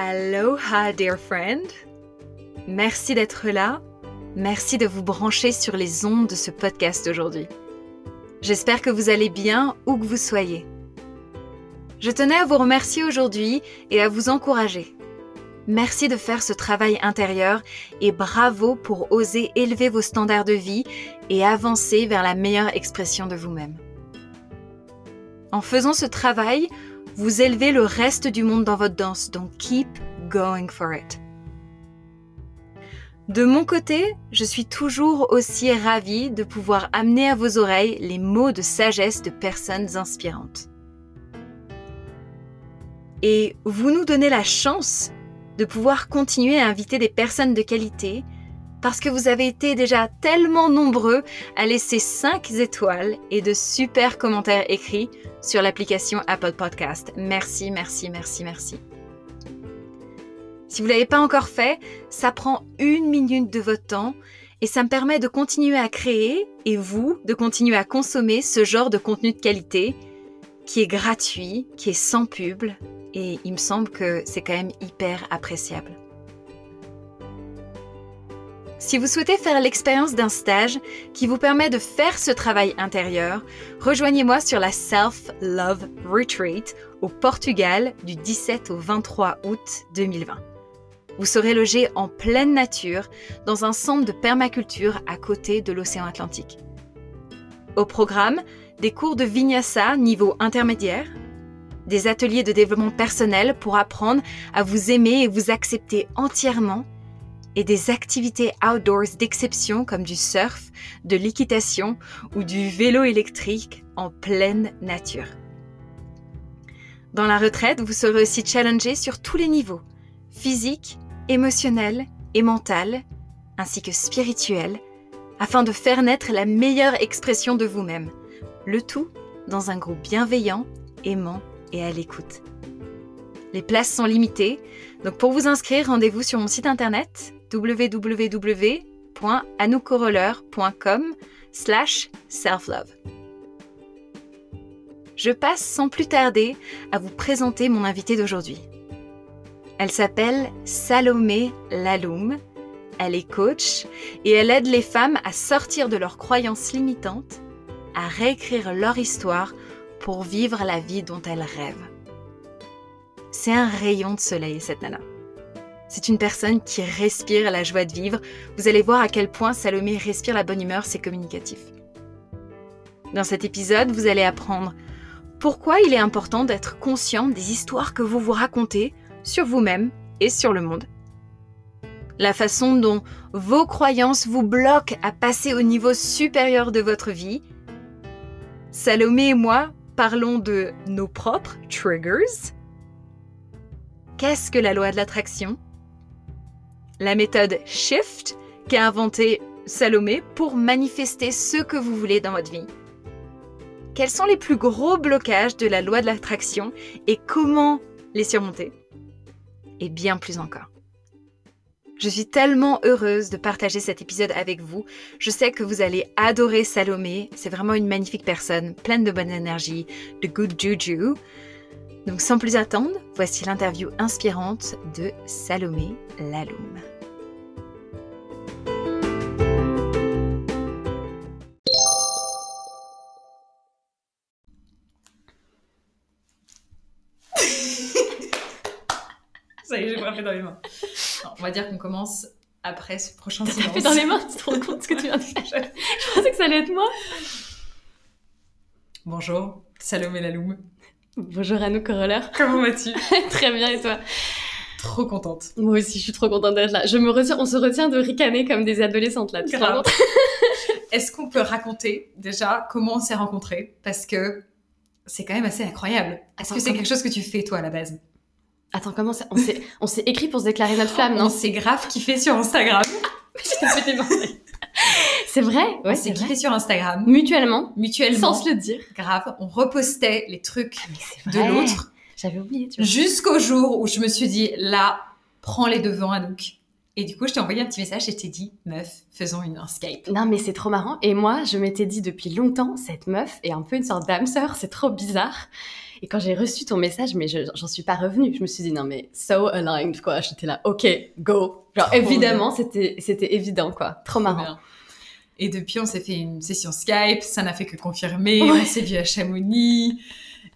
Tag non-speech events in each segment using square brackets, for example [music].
Aloha, dear friend. Merci d'être là. Merci de vous brancher sur les ondes de ce podcast aujourd'hui. J'espère que vous allez bien où que vous soyez. Je tenais à vous remercier aujourd'hui et à vous encourager. Merci de faire ce travail intérieur et bravo pour oser élever vos standards de vie et avancer vers la meilleure expression de vous-même. En faisant ce travail, vous élevez le reste du monde dans votre danse, donc keep going for it. De mon côté, je suis toujours aussi ravie de pouvoir amener à vos oreilles les mots de sagesse de personnes inspirantes. Et vous nous donnez la chance de pouvoir continuer à inviter des personnes de qualité parce que vous avez été déjà tellement nombreux à laisser 5 étoiles et de super commentaires écrits sur l'application Apple Podcast. Merci, merci, merci, merci. Si vous ne l'avez pas encore fait, ça prend une minute de votre temps et ça me permet de continuer à créer et vous de continuer à consommer ce genre de contenu de qualité qui est gratuit, qui est sans pub et il me semble que c'est quand même hyper appréciable. Si vous souhaitez faire l'expérience d'un stage qui vous permet de faire ce travail intérieur, rejoignez-moi sur la Self Love Retreat au Portugal du 17 au 23 août 2020. Vous serez logé en pleine nature dans un centre de permaculture à côté de l'océan Atlantique. Au programme, des cours de vinyasa niveau intermédiaire, des ateliers de développement personnel pour apprendre à vous aimer et vous accepter entièrement, et des activités outdoors d'exception comme du surf, de l'équitation ou du vélo électrique en pleine nature. Dans la retraite, vous serez aussi challengé sur tous les niveaux, physique, émotionnel et mental, ainsi que spirituel, afin de faire naître la meilleure expression de vous-même, le tout dans un groupe bienveillant, aimant et à l'écoute. Les places sont limitées, donc pour vous inscrire, rendez-vous sur mon site internet www.anoukoroller.com slash self-love. Je passe sans plus tarder à vous présenter mon invitée d'aujourd'hui. Elle s'appelle Salomé Laloum. Elle est coach et elle aide les femmes à sortir de leurs croyances limitantes, à réécrire leur histoire pour vivre la vie dont elles rêvent. C'est un rayon de soleil, cette nana. C'est une personne qui respire la joie de vivre. Vous allez voir à quel point Salomé respire la bonne humeur, c'est communicatif. Dans cet épisode, vous allez apprendre pourquoi il est important d'être conscient des histoires que vous vous racontez sur vous-même et sur le monde. La façon dont vos croyances vous bloquent à passer au niveau supérieur de votre vie. Salomé et moi parlons de nos propres triggers. Qu'est-ce que la loi de l'attraction? La méthode Shift qu'a inventée Salomé pour manifester ce que vous voulez dans votre vie. Quels sont les plus gros blocages de la loi de l'attraction et comment les surmonter? Et bien plus encore. Je suis tellement heureuse de partager cet épisode avec vous. Je sais que vous allez adorer Salomé. C'est vraiment une magnifique personne, pleine de bonne énergie, de good juju. Donc sans plus attendre, voici l'interview inspirante de Salomé Laloum. Ça y est, j'ai frappé dans les mains. Non, on va dire qu'on commence après ce prochain silence. tapé dans les mains, tu te rends compte ce que tu viens de faire [laughs] Je pensais que ça allait être moi. Bonjour, Salomé Laloum. Bonjour Anouk Coroller. Comment vas-tu [laughs] Très bien et toi Trop contente. Moi aussi, je suis trop contente d'être là. Je me retiens, on se retient de ricaner comme des adolescentes là. Grave. [laughs] Est-ce qu'on peut raconter déjà comment on s'est rencontrés? Parce que c'est quand même assez incroyable. Est-ce que c'est comment- quelque chose que tu fais toi à la base? Attends, comment ça On s'est, s'est écrit pour se déclarer notre flamme, Non, c'est grave kiffé sur Instagram. [laughs] [laughs] C'est vrai? Ouais, c'est kiffé vrai. sur Instagram. Mutuellement, Mutuellement. sans se le dire. Grave, on repostait les trucs c'est de l'autre J'avais oublié, jusqu'au jour où je me suis dit là, prends les devants Anouk Et du coup, je t'ai envoyé un petit message et t'ai dit, meuf, faisons une, un Skype. Non, mais c'est trop marrant. Et moi, je m'étais dit depuis longtemps, cette meuf est un peu une sorte d'âme sœur, c'est trop bizarre. Et quand j'ai reçu ton message, mais je- j'en suis pas revenue. Je me suis dit, non, mais so aligned, quoi. J'étais là, ok, go. Genre, Trop évidemment, c'était c'était évident, quoi. Trop marrant. Bien. Et depuis, on s'est fait une session Skype, ça n'a fait que confirmer, Ouais. on s'est vu à Chamonix.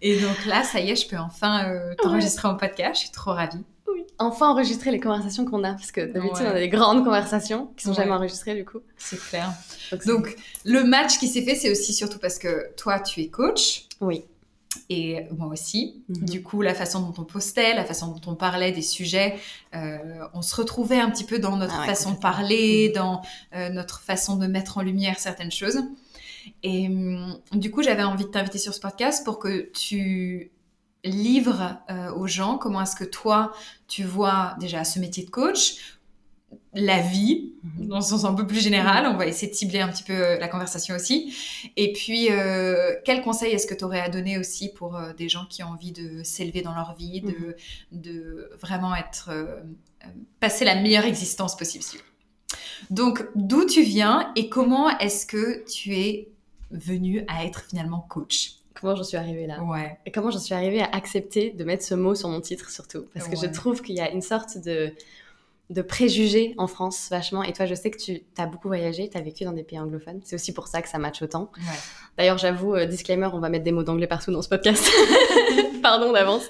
Et donc là, ça y est, je peux enfin euh, t'enregistrer en podcast, je suis trop ravie. Oui. Enfin enregistrer les conversations qu'on a, parce que d'habitude, Ouais. on a des grandes conversations qui sont Ouais. jamais enregistrées, du coup. C'est clair. Donc, le match qui s'est fait, c'est aussi surtout parce que toi, tu es coach. oui. Et moi aussi. Mhm. Du coup, la façon dont on postait, la façon dont on parlait des sujets, euh, on se retrouvait un petit peu dans notre Ah ouais, façon de parler, dans euh, notre façon de mettre en lumière certaines choses. Et hum, du coup, j'avais envie de t'inviter sur ce podcast pour que tu livres euh, aux gens comment est-ce que toi, tu vois déjà ce métier de coach, la vie, Mhm. dans un sens un peu plus général. On va essayer de cibler un petit peu euh, la conversation aussi. Et puis, euh, quel conseil est-ce que tu aurais à donner aussi pour euh, des gens qui ont envie de s'élever dans leur vie, de, de vraiment être, euh, passer la meilleure existence possible Donc, d'où tu viens et comment est-ce que tu es venu à être finalement coach? Comment j'en suis arrivée là? Ouais. Et comment j'en suis arrivée à accepter de mettre ce mot sur mon titre, surtout? Parce que je trouve qu'il y a une sorte de, de préjugés en France, vachement. Et toi, je sais que tu as beaucoup voyagé, tu as vécu dans des pays anglophones. C'est aussi pour ça que ça match autant. ouais. D'ailleurs, j'avoue, euh, disclaimer, on va mettre des mots d'anglais partout dans ce podcast. [laughs] Pardon d'avance.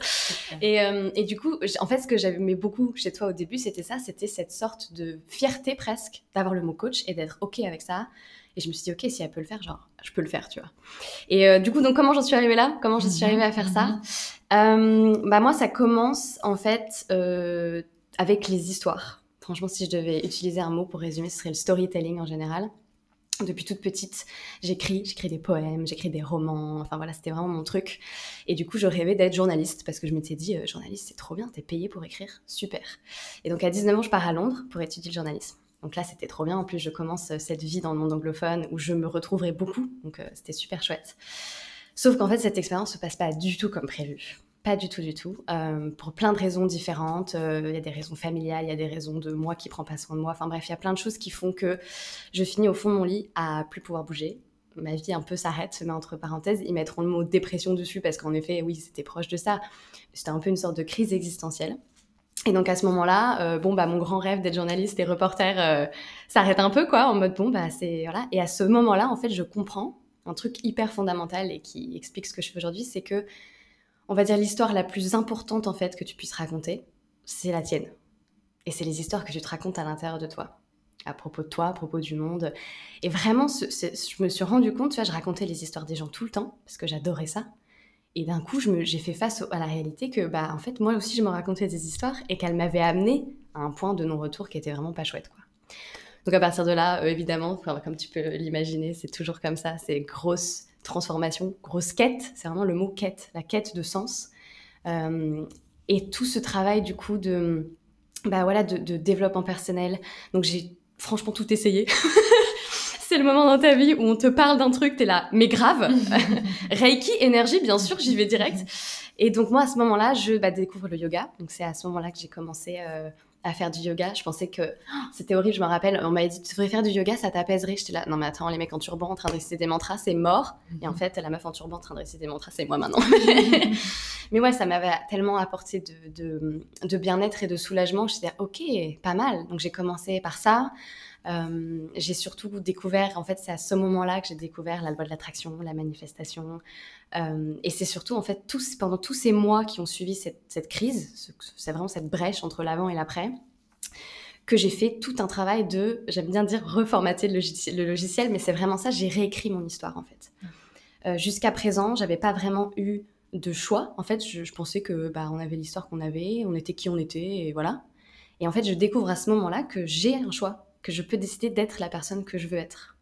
Et, euh, et du coup, en fait, ce que j'aimais beaucoup chez toi au début, c'était ça, c'était cette sorte de fierté presque d'avoir le mot coach et d'être OK avec ça. Et je me suis dit, OK, si elle peut le faire, genre, je peux le faire, tu vois. Et euh, du coup, donc, comment j'en suis arrivée là? Comment j'en suis arrivée à faire ça? Euh, Bah, moi, ça commence, en fait, euh, avec les histoires. Franchement, si je devais utiliser un mot pour résumer, ce serait le storytelling en général. Depuis toute petite, j'écris, j'écris des poèmes, j'écris des romans, enfin voilà, c'était vraiment mon truc. Et du coup, je rêvais d'être journaliste parce que je m'étais dit, euh, journaliste, c'est trop bien, t'es payé pour écrire, super. Et donc à 19 ans, je pars à Londres pour étudier le journalisme. Donc là, c'était trop bien. En plus, je commence euh, cette vie dans le monde anglophone où je me retrouverai beaucoup. Donc euh, c'était super chouette. Sauf qu'en fait, cette expérience se passe pas du tout comme prévu. Pas du tout, du tout. Euh, pour plein de raisons différentes. Euh, Il y a des raisons familiales, il y a des raisons de moi qui prends pas soin de moi. Enfin bref, il y a plein de choses qui font que je finis au fond de mon lit à plus pouvoir bouger. Ma vie un peu s'arrête, se met entre parenthèses. Ils mettront le mot dépression dessus parce qu'en effet, oui, c'était proche de ça. C'était un peu une sorte de crise existentielle. Et donc à ce moment-là, euh, bon bah mon grand rêve d'être journaliste et reporter s'arrête un peu quoi, en mode bon bah c'est voilà. Et à ce moment-là, en fait, je comprends un truc hyper fondamental et qui explique ce que je fais aujourd'hui, c'est que on va dire l'histoire la plus importante en fait que tu puisses raconter, c'est la tienne. Et c'est les histoires que tu te racontes à l'intérieur de toi, à propos de toi, à propos du monde. Et vraiment, ce- je me suis rendu compte, tu vois, je racontais les histoires des gens tout le temps parce que j'adorais ça. Et d'un coup, j'ai fait face à la réalité que, bah, en fait, moi aussi, je me racontais des histoires et qu'elles m'avaient amené à un point de non-retour qui était vraiment pas chouette, quoi. Donc à partir de là, euh, évidemment, comme tu peux l'imaginer, c'est toujours comme ça, c'est grosse transformation, grosse quête, c'est vraiment le mot quête, la quête de sens. Euh, et tout ce travail du coup de, bah voilà, de, de développement personnel. Donc j'ai franchement tout essayé. [laughs] c'est le moment dans ta vie où on te parle d'un truc, t'es là, mais grave. [laughs] Reiki, énergie, bien sûr, j'y vais direct. Et donc moi à ce moment-là, je bah, découvre le yoga. Donc c'est à ce moment-là que j'ai commencé euh, à faire du yoga. Je pensais que oh, c'était horrible, je me rappelle. On m'avait dit tu devrais faire du yoga, ça t'apaiserait. J'étais là, non mais attends, les mecs en turban en train de réciter des mantras, c'est mort. Et en fait, la meuf en turban en train de réciter des mantras, c'est moi maintenant. [laughs] mais ouais, ça m'avait tellement apporté de, de, de bien-être et de soulagement. Je me suis dit, ok, pas mal. Donc j'ai commencé par ça. Euh, j'ai surtout découvert, en fait, c'est à ce moment-là que j'ai découvert la loi de l'attraction, la manifestation. Euh, et c'est surtout, en fait, pendant tous ces mois qui ont suivi cette, crise, ce- c'est vraiment cette brèche entre l'avant et l'après, que j'ai fait tout un travail de, j'aime bien dire, reformater le logiciel, mais c'est vraiment ça, j'ai réécrit mon histoire, en fait. Euh, Jusqu'à présent, j'avais pas vraiment eu de choix. En fait, je, je pensais que bah, on avait l'histoire qu'on avait, on était qui on était, et voilà. Et en fait, je découvre à ce moment-là que j'ai un choix, que je peux décider d'être la personne que je veux être.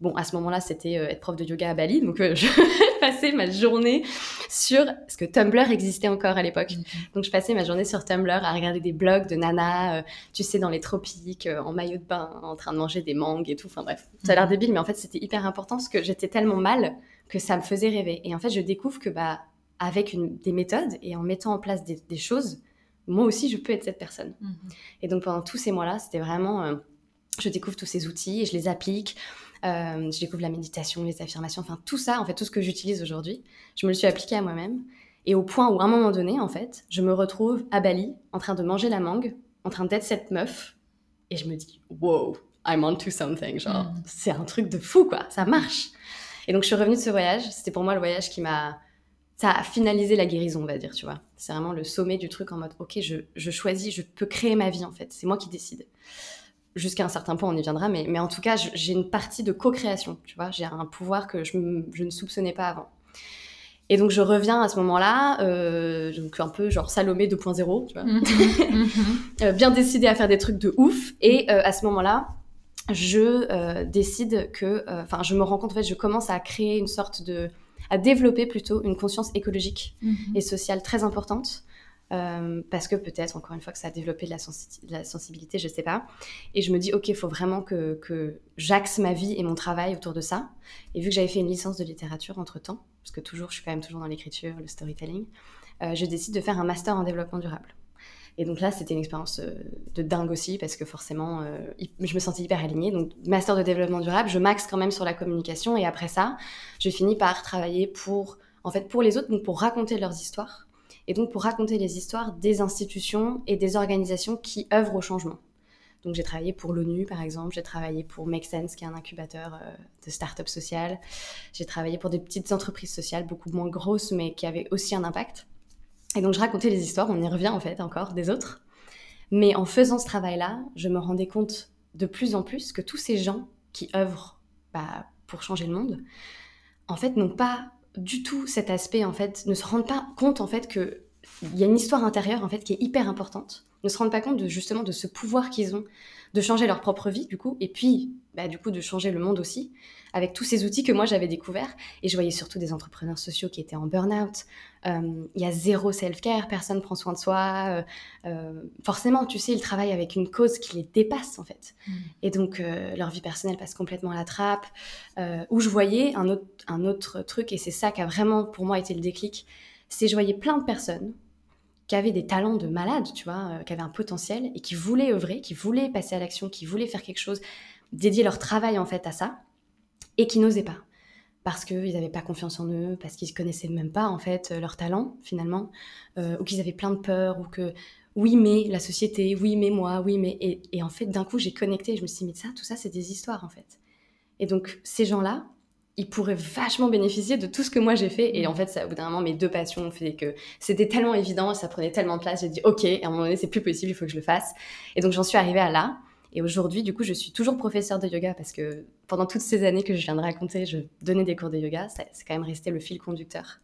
Bon, à ce moment-là, c'était euh, être prof de yoga à Bali, donc euh, [laughs] je passais ma journée sur... Parce que Tumblr existait encore à l'époque. Donc je passais ma journée sur Tumblr à regarder des blogs de nanas, euh, tu sais, dans les tropiques, en maillot de bain, en train de manger des mangues et tout. Enfin bref, ça a l'air débile, mais en fait, c'était hyper important parce que j'étais tellement mal que ça me faisait rêver. Et en fait, je découvre que, bah, avec une, des méthodes et en mettant en place des, des choses, moi aussi, je peux être cette personne. Mhm. Et donc pendant tous ces mois-là, c'était vraiment, je découvre tous ces outils et je les applique. Euh, je découvre la méditation, les affirmations, enfin tout ça, en fait, tout ce que j'utilise aujourd'hui, je me le suis appliqué à moi-même. Et au point où, à un moment donné, en fait, je me retrouve à Bali, en train de manger la mangue, en train d'être cette meuf, et je me dis, wow, I'm on to something, genre, Mhm. c'est un truc de fou, quoi, ça marche. Et donc, je suis revenue de ce voyage, c'était pour moi le voyage qui m'a, ça a finalisé la guérison, on va dire, tu vois. C'est vraiment le sommet du truc en mode, ok, je, je choisis, je peux créer ma vie, en fait, c'est moi qui décide. Jusqu'à un certain point, on y viendra, mais, mais en tout cas, j'ai une partie de co-création, tu vois, j'ai un pouvoir que je, ne soupçonnais pas avant. Et donc, je reviens à ce moment-là, euh, donc un peu genre Salomé 2.0, tu vois Mhm. [laughs] Mhm. euh, bien décidé à faire des trucs de ouf. Et euh, à ce moment-là, je euh, décide que, enfin, je me rends compte, en fait, je commence à créer une sorte de, à développer plutôt une conscience écologique Mhm. et sociale très importante. Euh, parce que peut-être, encore une fois, que ça a développé de la, sensibilité, je sais pas. Et je me dis, ok, il faut vraiment que, j'axe ma vie et mon travail autour de ça. Et vu que j'avais fait une licence de littérature entre-temps, parce que toujours, je suis quand même toujours dans l'écriture, le storytelling, euh, je décide de faire un master en développement durable. Et donc là, c'était une expérience euh, de dingue aussi, parce que forcément, je me sentais hyper alignée. Donc, master de développement durable, je maxe quand même sur la communication. Et après ça, je finis par travailler pour, en fait, pour les autres, donc pour raconter leurs histoires. Et donc pour raconter les histoires des institutions et des organisations qui œuvrent au changement. Donc j'ai travaillé pour l'ONU, par exemple. J'ai travaillé pour Make Sense, qui est un incubateur euh, de start-up social. J'ai travaillé pour des petites entreprises sociales, beaucoup moins grosses, mais qui avaient aussi un impact. Et donc je racontais les histoires, on y revient en fait encore, des autres. Mais en faisant ce travail-là, je me rendais compte de plus en plus que tous ces gens qui œuvrent bah, pour changer le monde, en fait, n'ont pas du tout cet aspect, en fait, ne se rendent pas compte, en fait, que il y a une histoire intérieure, en fait, qui est hyper importante. Ne se rendent pas compte de, justement, de ce pouvoir qu'ils ont de changer leur propre vie, du coup, et puis, bah, du coup, de changer le monde aussi, avec tous ces outils que moi, j'avais découverts. Et je voyais surtout des entrepreneurs sociaux qui étaient en burn-out. Euh, Il y a zéro self-care, personne prend soin de soi. euh, euh, forcément, tu sais, ils travaillent avec une cause qui les dépasse, en fait. Mm. Et donc, euh, leur vie personnelle passe complètement à la trappe. Euh, où je voyais un autre, un autre truc, et c'est ça qui a vraiment, pour moi, été le déclic, c'est je voyais plein de personnes qui avaient des talents de malades, tu vois, euh, qui avaient un potentiel et qui voulaient œuvrer, qui voulaient passer à l'action, qui voulaient faire quelque chose, dédier leur travail en fait à ça, et qui n'osaient pas. Parce qu'ils n'avaient pas confiance en eux, parce qu'ils ne connaissaient même pas en fait euh, leur talent finalement, euh, ou qu'ils avaient plein de peur, ou que oui mais la société, oui mais moi, oui mais... Et, en fait d'un coup j'ai connecté, je me suis dit mais ça, tout ça c'est des histoires en fait. Et donc ces gens-là, ils pourraient vachement bénéficier de tout ce que moi j'ai fait. Et en fait, ça, au bout d'un moment, mes deux passions ont fait que c'était tellement évident, ça prenait tellement de place. J'ai dit, OK, à un moment donné, c'est plus possible, il faut que je le fasse. Et donc, j'en suis arrivée à là. Et aujourd'hui, du coup, je suis toujours professeure de yoga parce que pendant toutes ces années que je viens de raconter, je donnais des cours de yoga. C'est quand même resté le fil conducteur.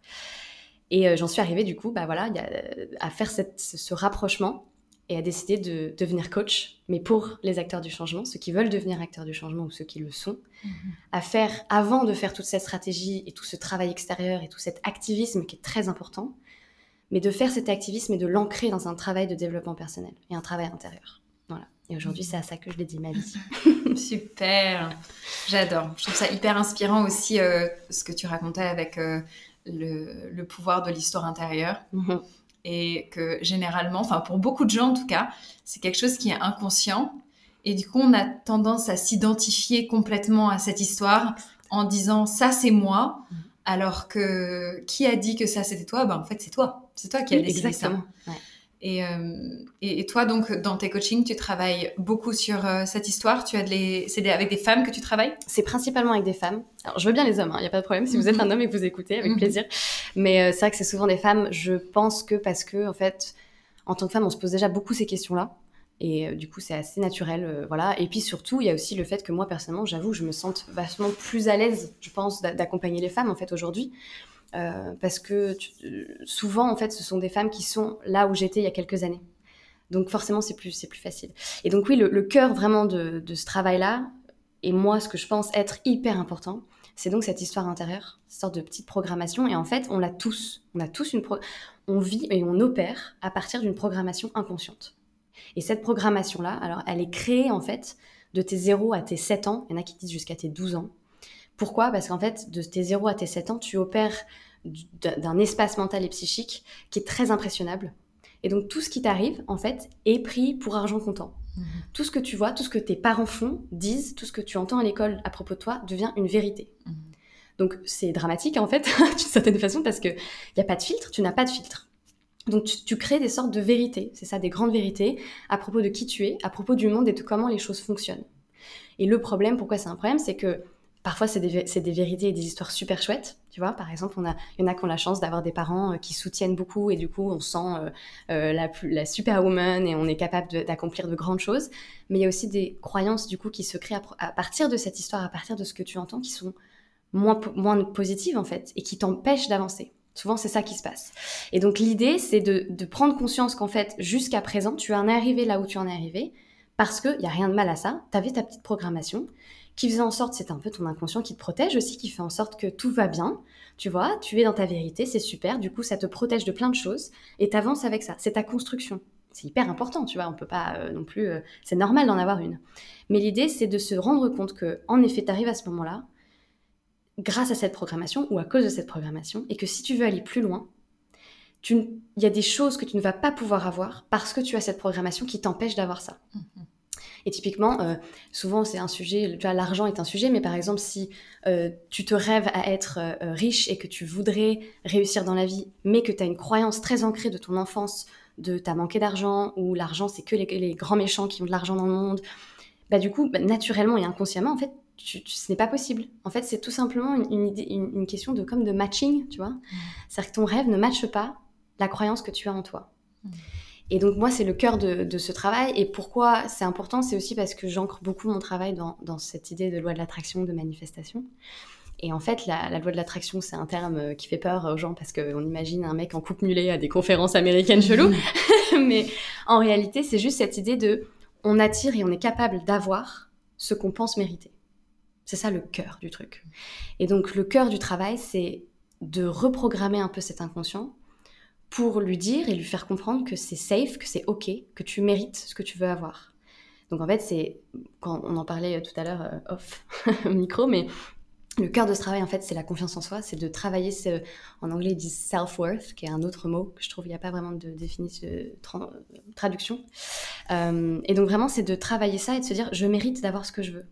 Et euh, j'en suis arrivée, du coup, bah voilà, il y a, à faire cette- ce, ce rapprochement et à décider de devenir coach, mais pour les acteurs du changement, ceux qui veulent devenir acteurs du changement ou ceux qui le sont Mhm. à faire avant de faire toute cette stratégie et tout ce travail extérieur et tout cet activisme qui est très important, mais de faire cet activisme et de l'ancrer dans un travail de développement personnel et un travail intérieur. Et aujourd'hui, c'est à ça que je dédie ma vie. [laughs] Super, j'adore. Je trouve ça hyper inspirant aussi euh, ce que tu racontais avec euh, le, le pouvoir de l'histoire intérieure Mhm. et que généralement, enfin pour beaucoup de gens en tout cas, c'est quelque chose qui est inconscient et du coup on a tendance à s'identifier complètement à cette histoire en disant ça c'est moi. Mhm. Alors que qui a dit que ça c'était toi? Ben en fait c'est toi, c'est toi qui as décidé exactement. ça. Ouais. Et, euh, et, et toi, donc, dans tes coachings, tu travailles beaucoup sur euh, cette histoire. Tu as de les... C'est avec des femmes que tu travailles? C'est principalement avec des femmes. Alors, je veux bien les hommes, il n'y a pas de problème. Si vous êtes Mhm. un homme et que vous écoutez, avec Mhm. plaisir. Mais euh, c'est vrai que c'est souvent des femmes. Je pense que parce que, en fait, en tant que femme, on se pose déjà beaucoup ces questions-là. Et euh, du coup, c'est assez naturel, euh, voilà. Et puis surtout, il y a aussi le fait que moi, personnellement, j'avoue, je me sente vachement plus à l'aise, je pense, d'a- d'accompagner les femmes, en fait, aujourd'hui. Euh, parce que euh, souvent, en fait, ce sont des femmes qui sont là où j'étais il y a quelques années. Donc forcément, c'est plus, plus facile. Et donc oui, le, cœur vraiment de, ce travail-là, et moi, ce que je pense être hyper important, c'est donc cette histoire intérieure, cette sorte de petite programmation. Et en fait, on l'a tous. On a tous une... On vit et on opère à partir d'une programmation inconsciente. Et cette programmation-là, alors, elle est créée, en fait, de tes 0 à tes 7 ans. Il y en a qui disent jusqu'à tes 12 ans. Pourquoi? Parce qu'en fait, de tes 0 à tes 7 ans, tu opères du- d'un espace mental et psychique qui est très impressionnable Et donc tout ce qui t'arrive, en fait, est pris pour argent comptant. Mhm. Tout ce que tu vois, tout ce que tes parents font, disent, tout ce que tu entends à l'école à propos de toi devient une vérité. Mhm. Donc c'est dramatique en fait, [laughs] d'une certaine façon, parce qu'il n'y a pas de filtre, tu n'as pas de filtre. Donc tu, crées des sortes de vérités, c'est ça, des grandes vérités à propos de qui tu es, à propos du monde et de comment les choses fonctionnent. Et le problème, pourquoi c'est un problème, c'est que parfois c'est des, vérités et des histoires super chouettes. Tu vois, par exemple, il y en a qui ont la chance d'avoir des parents euh, qui soutiennent beaucoup et du coup on sent euh, euh, la, la superwoman et on est capable d'accomplir de, grandes choses. Mais il y a aussi des croyances du coup qui se créent à, partir de cette histoire, à partir de ce que tu entends, qui sont moins, moins positives en fait et qui t'empêchent d'avancer. Souvent, c'est ça qui se passe. Et donc, l'idée, c'est de, prendre conscience qu'en fait, jusqu'à présent, tu en es arrivé là où tu en es arrivé, parce qu'il n'y a rien de mal à ça. Tu avais ta petite programmation qui faisait en sorte, c'est un peu ton inconscient qui te protège aussi, qui fait en sorte que tout va bien. Tu vois, tu es dans ta vérité, c'est super. Du coup, ça te protège de plein de choses et tu avances avec ça. C'est ta construction. C'est hyper important, tu vois. On peut pas euh, non plus. Euh, c'est normal d'en avoir une. Mais l'idée, c'est de se rendre compte que, en effet, tu arrives à ce moment-là grâce à cette programmation ou à cause de cette programmation, et que si tu veux aller plus loin, il y a des choses que tu ne vas pas pouvoir avoir parce que tu as cette programmation qui t'empêche d'avoir ça. Mm-hmm. Et typiquement, euh, souvent c'est un sujet, tu vois, l'argent est un sujet, mais par exemple, si euh, tu te rêves à être euh, riche et que tu voudrais réussir dans la vie, mais que tu as une croyance très ancrée de ton enfance, de t'as manqué d'argent, ou l'argent c'est que les, grands méchants qui ont de l'argent dans le monde, bah du coup, bah, naturellement et inconsciemment, en fait, ce n'est pas possible. En fait, c'est tout simplement une, une, question de comme de matching, tu vois. Mm. C'est-à-dire que ton rêve ne matche pas la croyance que tu as en toi. Mm. Et donc moi, c'est le cœur de, ce travail. Et pourquoi c'est important, c'est aussi parce que j'ancre beaucoup mon travail dans, cette idée de loi de l'attraction, de manifestation. Et en fait, la, loi de l'attraction, c'est un terme euh, qui fait peur aux gens parce qu'on imagine un mec en coupe mulet à des conférences américaines cheloues. [laughs] Mais en réalité, c'est juste cette idée de on attire et on est capable d'avoir ce qu'on pense mériter. C'est ça le cœur du truc. Et donc le cœur du travail, c'est de reprogrammer un peu cet inconscient pour lui dire et lui faire comprendre que c'est safe, que c'est ok, que tu mérites ce que tu veux avoir. Donc en fait, c'est quand on en parlait tout à l'heure euh, off [laughs] micro, mais le cœur de ce travail, en fait, c'est la confiance en soi, c'est de travailler en anglais ils disent self-worth, qui est un autre mot que je trouve il n'y a pas vraiment de définition, traduction. Euh, et donc vraiment, c'est de travailler ça et de se dire, je mérite d'avoir ce que je veux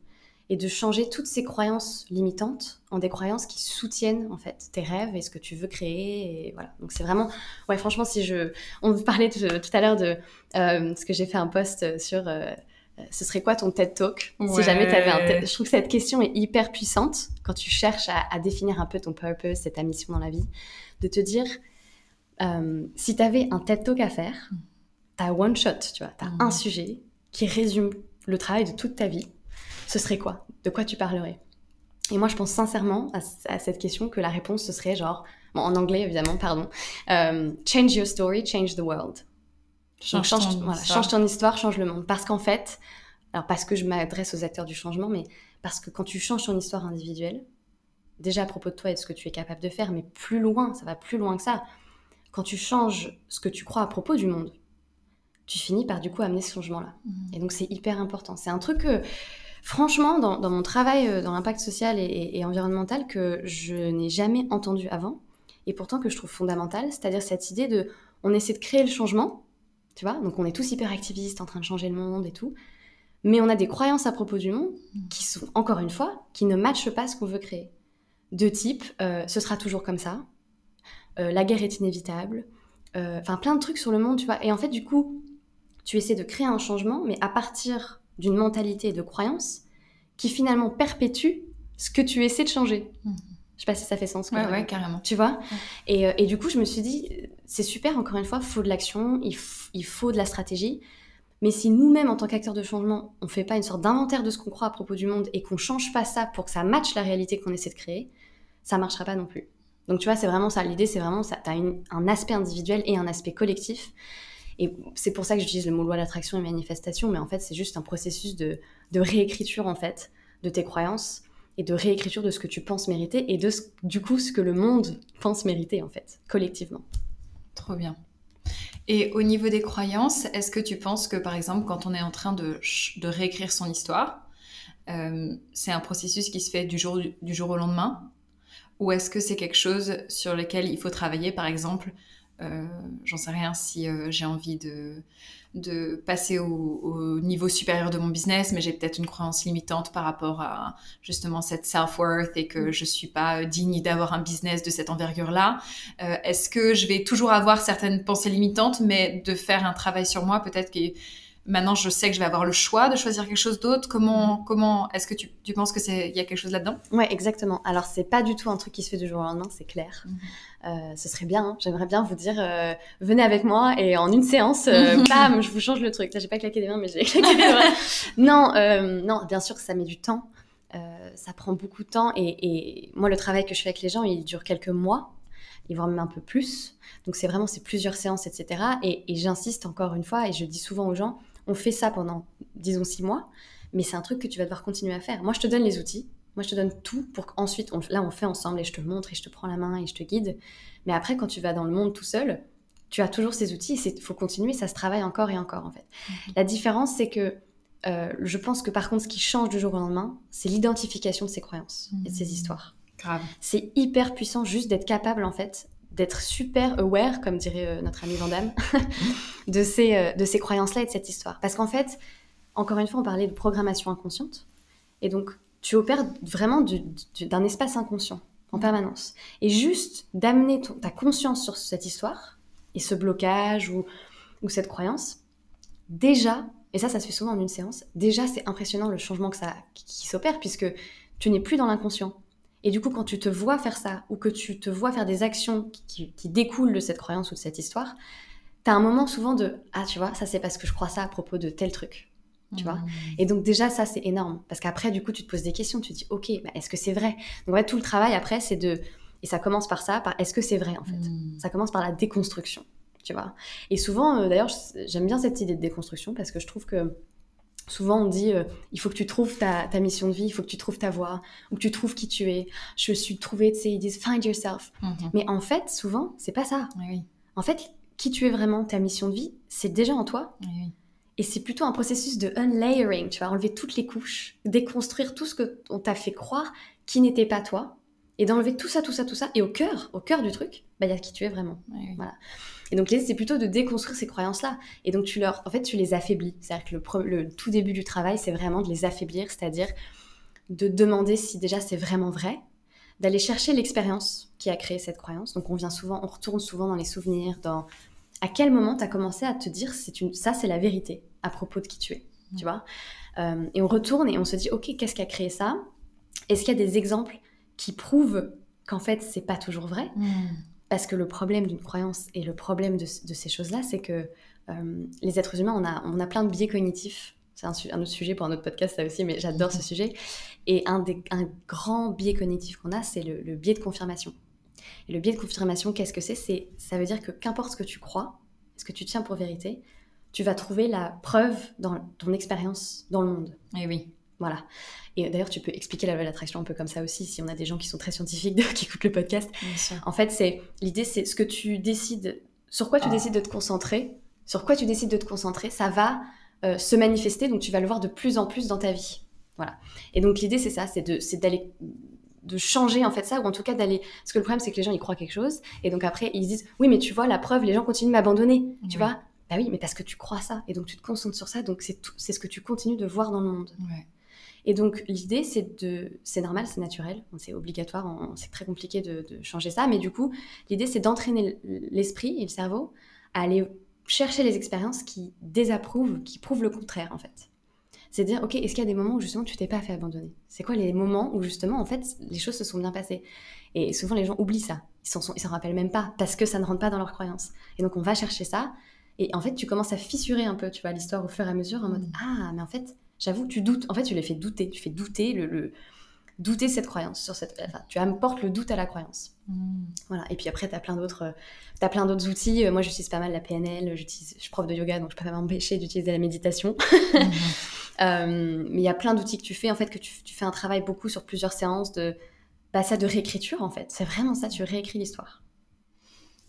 et de changer toutes ces croyances limitantes en des croyances qui soutiennent en fait tes rêves et ce que tu veux créer et voilà. Donc c'est vraiment ouais franchement si je on parlait tout à l'heure de euh, ce que j'ai fait un post sur euh, ce serait quoi ton TED Talk? Si jamais tu avais un TED... Je trouve que cette question est hyper puissante quand tu cherches à, définir un peu ton purpose, c'est ta mission dans la vie, de te dire euh, si tu avais un TED Talk à faire, tu as one shot, tu vois, tu as un mhm. sujet qui résume le travail de toute ta vie ce serait quoi? De quoi tu parlerais? Et moi, je pense sincèrement à, cette question que la réponse, ce serait genre, en anglais évidemment, pardon, euh, change your story, change the world. Change, ton, histoire, change le monde. Parce qu'en fait, alors parce que je m'adresse aux acteurs du changement, mais parce que quand tu changes ton histoire individuelle, déjà à propos de toi et de ce que tu es capable de faire, mais plus loin, ça va plus loin que ça. Quand tu changes ce que tu crois à propos du monde, tu finis par du coup amener ce changement-là. Mmh. Et donc c'est hyper important. C'est un truc que franchement, dans, mon travail euh, dans l'impact social et, environnemental que je n'ai jamais entendu avant, et pourtant que je trouve fondamental, c'est-à-dire cette idée de, on essaie de créer le changement, tu vois, donc on est tous hyper activistes en train de changer le monde et tout, mais on a des croyances à propos du monde qui sont, encore une fois, qui ne matchent pas ce qu'on veut créer. De type, euh, ce sera toujours comme ça, euh, la guerre est inévitable, enfin plein de trucs sur le monde, tu vois, et en fait, du coup, tu essaies de créer un changement, mais à partir d'une mentalité et de croyance qui finalement perpétue ce que tu essaies de changer. Je mmh. Je sais pas si ça fait sens. Ouais, ouais, carrément. Tu vois? Et, euh, et, du coup, je me suis dit, c'est super, encore une fois, il faut de l'action, il, il, faut de la stratégie. Mais si nous-mêmes, en tant qu'acteurs de changement, on fait pas une sorte d'inventaire de ce qu'on croit à propos du monde et qu'on change pas ça pour que ça matche la réalité qu'on essaie de créer, ça marchera pas non plus. Donc tu vois, c'est vraiment ça. L'idée, c'est vraiment ça. Tu as un aspect individuel et un aspect collectif. Et c'est pour ça que j'utilise le mot loi d'attraction et manifestation, mais en fait, c'est juste un processus de, réécriture, en fait, de tes croyances et de réécriture de ce que tu penses mériter et de du coup ce que le monde pense mériter, en fait, collectivement. Trop bien. Et au niveau des croyances, est-ce que tu penses que, par exemple, quand on est en train de, réécrire son histoire, euh, c'est un processus qui se fait du jour, du jour au lendemain? Ou est-ce que c'est quelque chose sur lequel il faut travailler, par exemple, j'en sais rien si j'ai envie de de passer au, niveau supérieur de mon business, mais j'ai peut-être une croyance limitante par rapport à justement cette self-worth et que je suis pas digne d'avoir un business de cette envergure-là. Euh, est-ce que je vais toujours avoir certaines pensées limitantes, mais de faire un travail sur moi, peut-être que Maintenant, je sais que je vais avoir le choix de choisir quelque chose d'autre. Comment, mm. comment est-ce que tu, tu penses que c'est il y a quelque chose là-dedans? Ouais, exactement. Alors, c'est pas du tout un truc qui se fait du jour au lendemain, c'est clair. Mm. Euh, ce serait bien. Hein. J'aimerais bien vous dire, euh, venez avec moi et en une séance, euh, [laughs] bam, je vous change le truc. Là, j'ai pas claqué des mains, mais j'ai [laughs] claqué des mains. non, non, bien sûr que ça met du temps. ça prend beaucoup de temps et, et moi, le travail que je fais avec les gens, il dure quelques mois et voire même un peu plus. Donc c'est vraiment c'est plusieurs séances, etc. Et, et j'insiste encore une fois et je dis souvent aux gens, on fait ça pendant, disons, six mois, mais c'est un truc que tu vas devoir continuer à faire. Moi, je te donne les outils, moi, je te donne tout pour qu'ensuite, on, là, on fait ensemble et je te montre et je te prends la main et je te guide. Mais après, quand tu vas dans le monde tout seul, tu as toujours ces outils et il faut continuer, ça se travaille encore et encore, en fait. Mhm. La différence, c'est que euh, je pense que par contre, ce qui change du jour au lendemain, c'est l'identification de ces croyances et de ces mhm. histoires. Grave. C'est hyper puissant juste d'être capable, en fait, d'être super aware, comme dirait euh, notre ami Vandame, [laughs] de ces, euh, de ces croyances-là et de cette histoire. Parce qu'en fait, encore une fois, on parlait de programmation inconsciente. Et donc, tu opères vraiment d'un espace inconscient en permanence. Et juste d'amener ta conscience sur cette histoire et ce blocage ou, ou cette croyance, déjà, et ça, ça se fait souvent en une séance, déjà, c'est impressionnant le changement que ça, qui s'opère puisque tu n'es plus dans l'inconscient. Et du coup, quand tu te vois faire ça, ou que tu te vois faire des actions qui, découlent de cette croyance ou de cette histoire, tu as un moment souvent de Ah, tu vois, ça c'est parce que je crois ça à propos de tel truc. Tu vois mmh. Et donc, déjà, ça c'est énorme. Parce qu'après, du coup, tu te poses des questions. Tu te dis Ok, bah, est-ce que c'est vrai? Donc, ouais, tout le travail après, c'est de. Et ça commence par ça, par est-ce que c'est vrai en fait? Mmh. Ça commence par la déconstruction. Tu vois Et souvent, euh, d'ailleurs, j'aime bien cette idée de déconstruction parce que je trouve que Souvent, on dit euh, il faut que tu trouves ta, mission de vie, il faut que tu trouves ta voie, ou que tu trouves qui tu es. Je suis trouvée, tu sais, ils disent find yourself. Mhm. Mais en fait, souvent, c'est pas ça. En fait, qui tu es vraiment, ta mission de vie, c'est déjà en toi. Et c'est plutôt un processus de unlayering, tu vas enlever toutes les couches, déconstruire tout ce qu'on t'a fait croire qui n'était pas toi, et d'enlever tout ça, tout ça, tout ça. Et au cœur, au cœur du truc, bah, il y a qui tu es vraiment. Voilà. Et donc l'idée, c'est plutôt de déconstruire ces croyances-là. Et donc tu leur, en fait, tu les affaiblis. C'est-à-dire que le, tout début du travail, c'est vraiment de les affaiblir, c'est-à-dire de demander si déjà c'est vraiment vrai, d'aller chercher l'expérience qui a créé cette croyance. Donc on vient souvent, on retourne souvent dans les souvenirs, dans à quel moment tu as commencé à te dire c'est une, ça c'est la vérité à propos de qui tu es, tu vois? Euh, et on retourne et on se dit ok qu'est-ce qui a créé ça? Est-ce qu'il y a des exemples qui prouvent qu'en fait c'est pas toujours vrai hmm. Parce que le problème d'une croyance et le problème de, ces choses-là, c'est que euh, les êtres humains, on a, on a plein de biais cognitifs. C'est un, autre sujet pour un autre podcast, ça aussi, mais j'adore ce [laughs] sujet. Et un, des, un grand biais cognitif qu'on a, c'est le, biais de confirmation. Et le biais de confirmation, qu'est-ce que c'est? C'est Ça veut dire que qu'importe ce que tu crois, ce que tu tiens pour vérité, tu vas trouver la preuve dans ton expérience dans le monde. Et eh oui. Voilà. Et d'ailleurs, tu peux expliquer la loi d'attraction un peu comme ça aussi, si on a des gens qui sont très scientifiques [laughs] qui écoutent le podcast. En fait, c'est l'idée, c'est ce que tu décides, sur quoi tu décides de te concentrer, sur quoi tu décides de te concentrer, ça va euh, se manifester, donc tu vas le voir de plus en plus dans ta vie. Voilà. Et donc l'idée, c'est ça, c'est d'aller de changer en fait ça ou en tout cas d'aller parce que le problème c'est que les gens ils croient quelque chose et donc après ils disent oui mais tu vois la preuve les gens continuent de m'abandonner tu vois bah oui mais parce que tu crois ça et donc tu te concentres sur ça donc c'est c'est ce que tu continues de voir dans le monde ouais. Et donc l'idée, c'est de, c'est normal, c'est naturel, c'est obligatoire, c'est très compliqué de, changer ça, mais du coup, l'idée, c'est d'entraîner l'esprit et le cerveau à aller chercher les expériences qui désapprouvent, qui prouvent le contraire, en fait. C'est dire, ok, est-ce qu'il y a des moments où justement tu t'es pas fait abandonner? C'est quoi les moments où justement, en fait, les choses se sont bien passées? Et souvent, les gens oublient ça. Ils s'en, ils s'en rappellent même pas parce que ça ne rentre pas dans leur croyance. Et donc, on va chercher ça. Et en fait, tu commences à fissurer un peu, tu vois, l'histoire au fur et à mesure en mode, mmh. ah, mais en fait, J'avoue, tu doutes. En fait, tu les fais douter. Tu fais douter le, douter cette croyance sur cette. Enfin, tu apportes le doute à la croyance. Hmm. Voilà. Et puis après, tu as plein d'autres. As plein d'autres outils. Euh, moi, j'utilise pas mal la PNL. J'utilise. Je suis prof de yoga, donc je peux pas m'empêcher d'utiliser la méditation. [laughs] Euh, mais il y a plein d'outils que tu fais. En fait, que tu, fais un travail beaucoup sur plusieurs séances de. Bah, ça de réécriture en fait. C'est vraiment ça. Tu réécris l'histoire.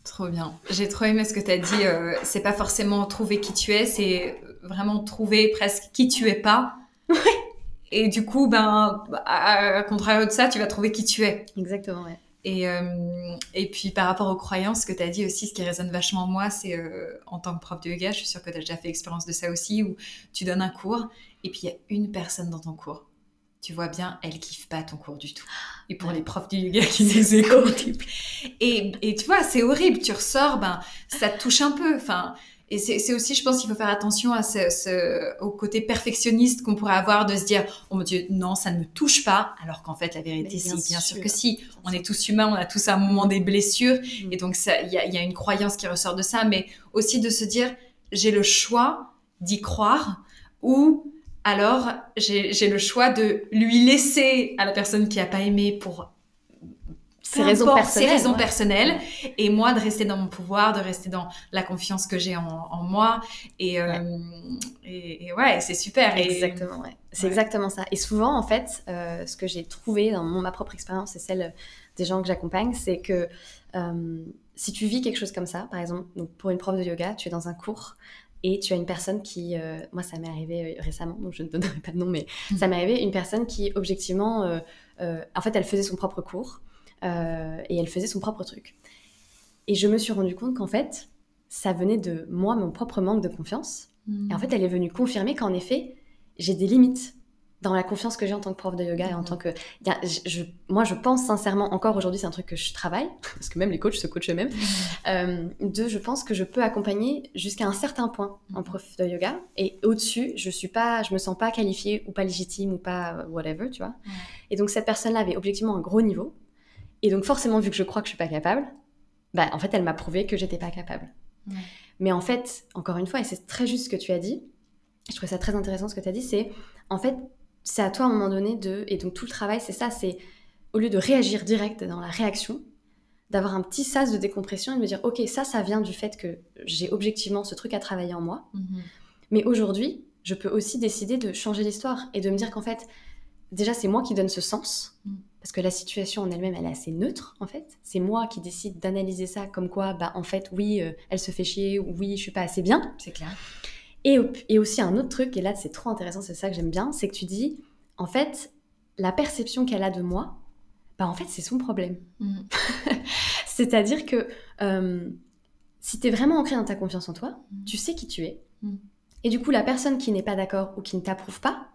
Trop bien. J'ai trop aimé ce que tu as dit. Euh, c'est pas forcément trouver qui tu es, c'est vraiment trouver presque qui tu es pas. Et du coup, ben, à, contrario de ça, tu vas trouver qui tu es. Exactement, ouais. Et, euh, et puis par rapport aux croyances que tu as dit aussi, ce qui résonne vachement en moi, c'est euh, en tant que prof de yoga, je suis sûre que tu as déjà fait expérience de ça aussi, où tu donnes un cours et puis il y a une personne dans ton cours. Tu vois bien, elle kiffe pas ton cours du tout. Et pour les profs du yoga qui nous écoutent. Et, et tu vois, c'est horrible. Tu ressors, ben, ça te touche un peu. Enfin, et c'est aussi, je pense qu'il faut faire attention à ce, au côté perfectionniste qu'on pourrait avoir de se dire, oh mon Dieu, non, ça ne me touche pas, alors qu'en fait, la vérité, c'est bien, sûr, que si. On est tous humains, on a tous à un moment des blessures, mm. et donc il y a, y a une croyance qui ressort de ça, mais aussi de se dire, j'ai le choix d'y croire, ou alors j'ai le choix de lui laisser à la personne qui n'a pas aimé pour ses raisons personnelles. raisons personnelles. Et moi, de rester dans mon pouvoir, de rester dans la confiance que j'ai en, moi. Et, euh, et, ouais, c'est super. Exactement, ouais. C'est exactement ça. Et souvent, en fait, euh, ce que j'ai trouvé dans ma propre expérience et celle des gens que j'accompagne, c'est que euh, si tu vis quelque chose comme ça, par exemple, donc pour une prof de yoga, tu es dans un cours et tu as une personne qui, moi ça m'est arrivé récemment, donc je ne donnerai pas de nom, mais mmh. ça m'est arrivé, une personne qui objectivement, en fait elle faisait son propre cours, euh, et elle faisait son propre truc. Et je me suis rendu compte qu'en fait, ça venait de moi, mon propre manque de confiance. Et en hmm. fait, elle est venue confirmer qu'en effet, j'ai des limites dans la confiance que j'ai en tant que prof de yoga et en hmm. tant que. je, moi, je pense sincèrement, encore aujourd'hui, c'est un truc que je travaille, [laughs] parce que même les coachs se coachent eux-mêmes. Hmm. Euh, de, je pense que je peux accompagner jusqu'à un certain point en prof de yoga. Et au-dessus, je suis pas, je me sens pas qualifiée ou pas légitime ou pas whatever, tu vois. Et donc, cette personne-là avait objectivement un gros niveau. Et donc forcément, vu que je crois que je suis pas capable, bah en fait, elle m'a prouvé que j'étais pas capable. Mais en fait, encore une fois, et c'est très juste ce que tu as dit, je trouvais ça très intéressant ce que tu as dit, c'est en fait, c'est à toi à un moment donné de... Et donc tout le travail, c'est ça, c'est au lieu de réagir direct dans la réaction, d'avoir un petit sas de décompression et de me dire, ok, ça, ça vient du fait que j'ai objectivement ce truc à travailler en moi. Mhm. Mais aujourd'hui, je peux aussi décider de changer l'histoire et de me dire qu'en fait, déjà, c'est moi qui donne ce sens. Mm parce que la situation en elle-même, elle est assez neutre, en fait. C'est moi qui décide d'analyser ça comme quoi, bah, en fait, oui, euh, elle se fait chier, ou oui, je suis pas assez bien. C'est clair. Et, et, aussi un autre truc, et là, c'est trop intéressant, c'est ça que j'aime bien, c'est que tu dis, en fait, la perception qu'elle a de moi, bah, en fait, c'est son problème. Mm. [laughs] C'est-à-dire que euh, si tu es vraiment ancré dans ta confiance en toi, mm. tu sais qui tu es. Mm. Et du coup, la personne qui n'est pas d'accord ou qui ne t'approuve pas,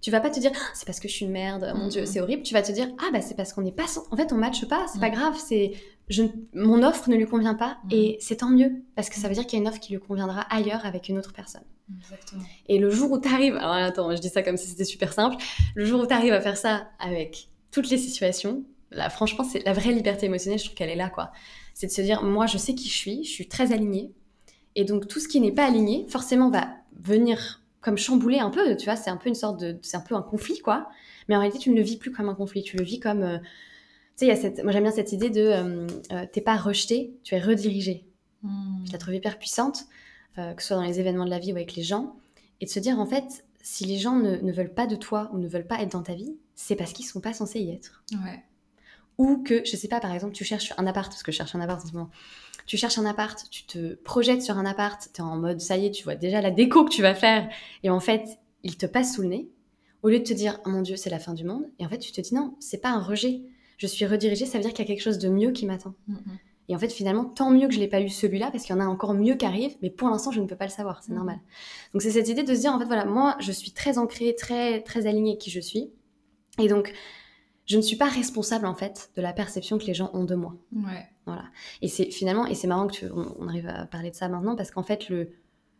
tu vas pas te dire ah, c'est parce que je suis une merde, mon dieu, c'est horrible. Tu vas te dire ah bah c'est parce qu'on n'est pas en fait on matche pas, c'est pas grave, c'est je mon offre ne lui convient pas et c'est tant mieux parce que ça veut dire qu'il y a une offre qui lui conviendra ailleurs avec une autre personne. Exactement. Et le jour où tu arrives, alors attends, je dis ça comme si c'était super simple, le jour où tu arrives à faire ça avec toutes les situations, là franchement c'est la vraie liberté émotionnelle, je trouve qu'elle est là quoi. C'est de se dire moi je sais qui je suis, je suis très alignée et donc tout ce qui n'est pas aligné forcément va venir comme chamboulé un peu, tu vois, c'est un peu une sorte de, c'est un peu un conflit, quoi. Mais en réalité, tu ne le vis plus comme un conflit, tu le vis comme, euh, sais, il y a cette, moi j'aime bien cette idée de, euh, euh, t'es pas rejeté, tu es redirigé. Hmm. Je la trouve hyper puissante, que ce soit dans les événements de la vie ou avec les gens, et de se dire en fait, si les gens ne, ne veulent pas de toi ou ne veulent pas être dans ta vie, c'est parce qu'ils sont pas censés y être. Ouais. Ou que, je sais pas, par exemple, tu cherches un appart, parce que je cherche un appart en ce moment tu cherches un appart, tu te projettes sur un appart, tu es en mode ça y est, tu vois déjà la déco que tu vas faire, et en fait, il te passe sous le nez, au lieu de te dire oh mon Dieu, c'est la fin du monde, et en fait, tu te dis non, c'est pas un rejet, je suis redirigée, ça veut dire qu'il y a quelque chose de mieux qui m'attend. Mm-hmm. Et en fait, finalement, tant mieux que je l'ai pas eu celui-là, parce qu'il y en a encore mieux qui arrive, mais pour l'instant, je ne peux pas le savoir, c'est mm-hmm. normal. Donc, c'est cette idée de se dire, en fait, voilà, moi, je suis très ancrée, très, très alignée qui je suis. Et donc, je ne suis pas responsable en fait de la perception que les gens ont de moi. Ouais. Voilà. Et c'est finalement, et c'est marrant que tu, on, arrive à parler de ça maintenant parce qu'en fait le,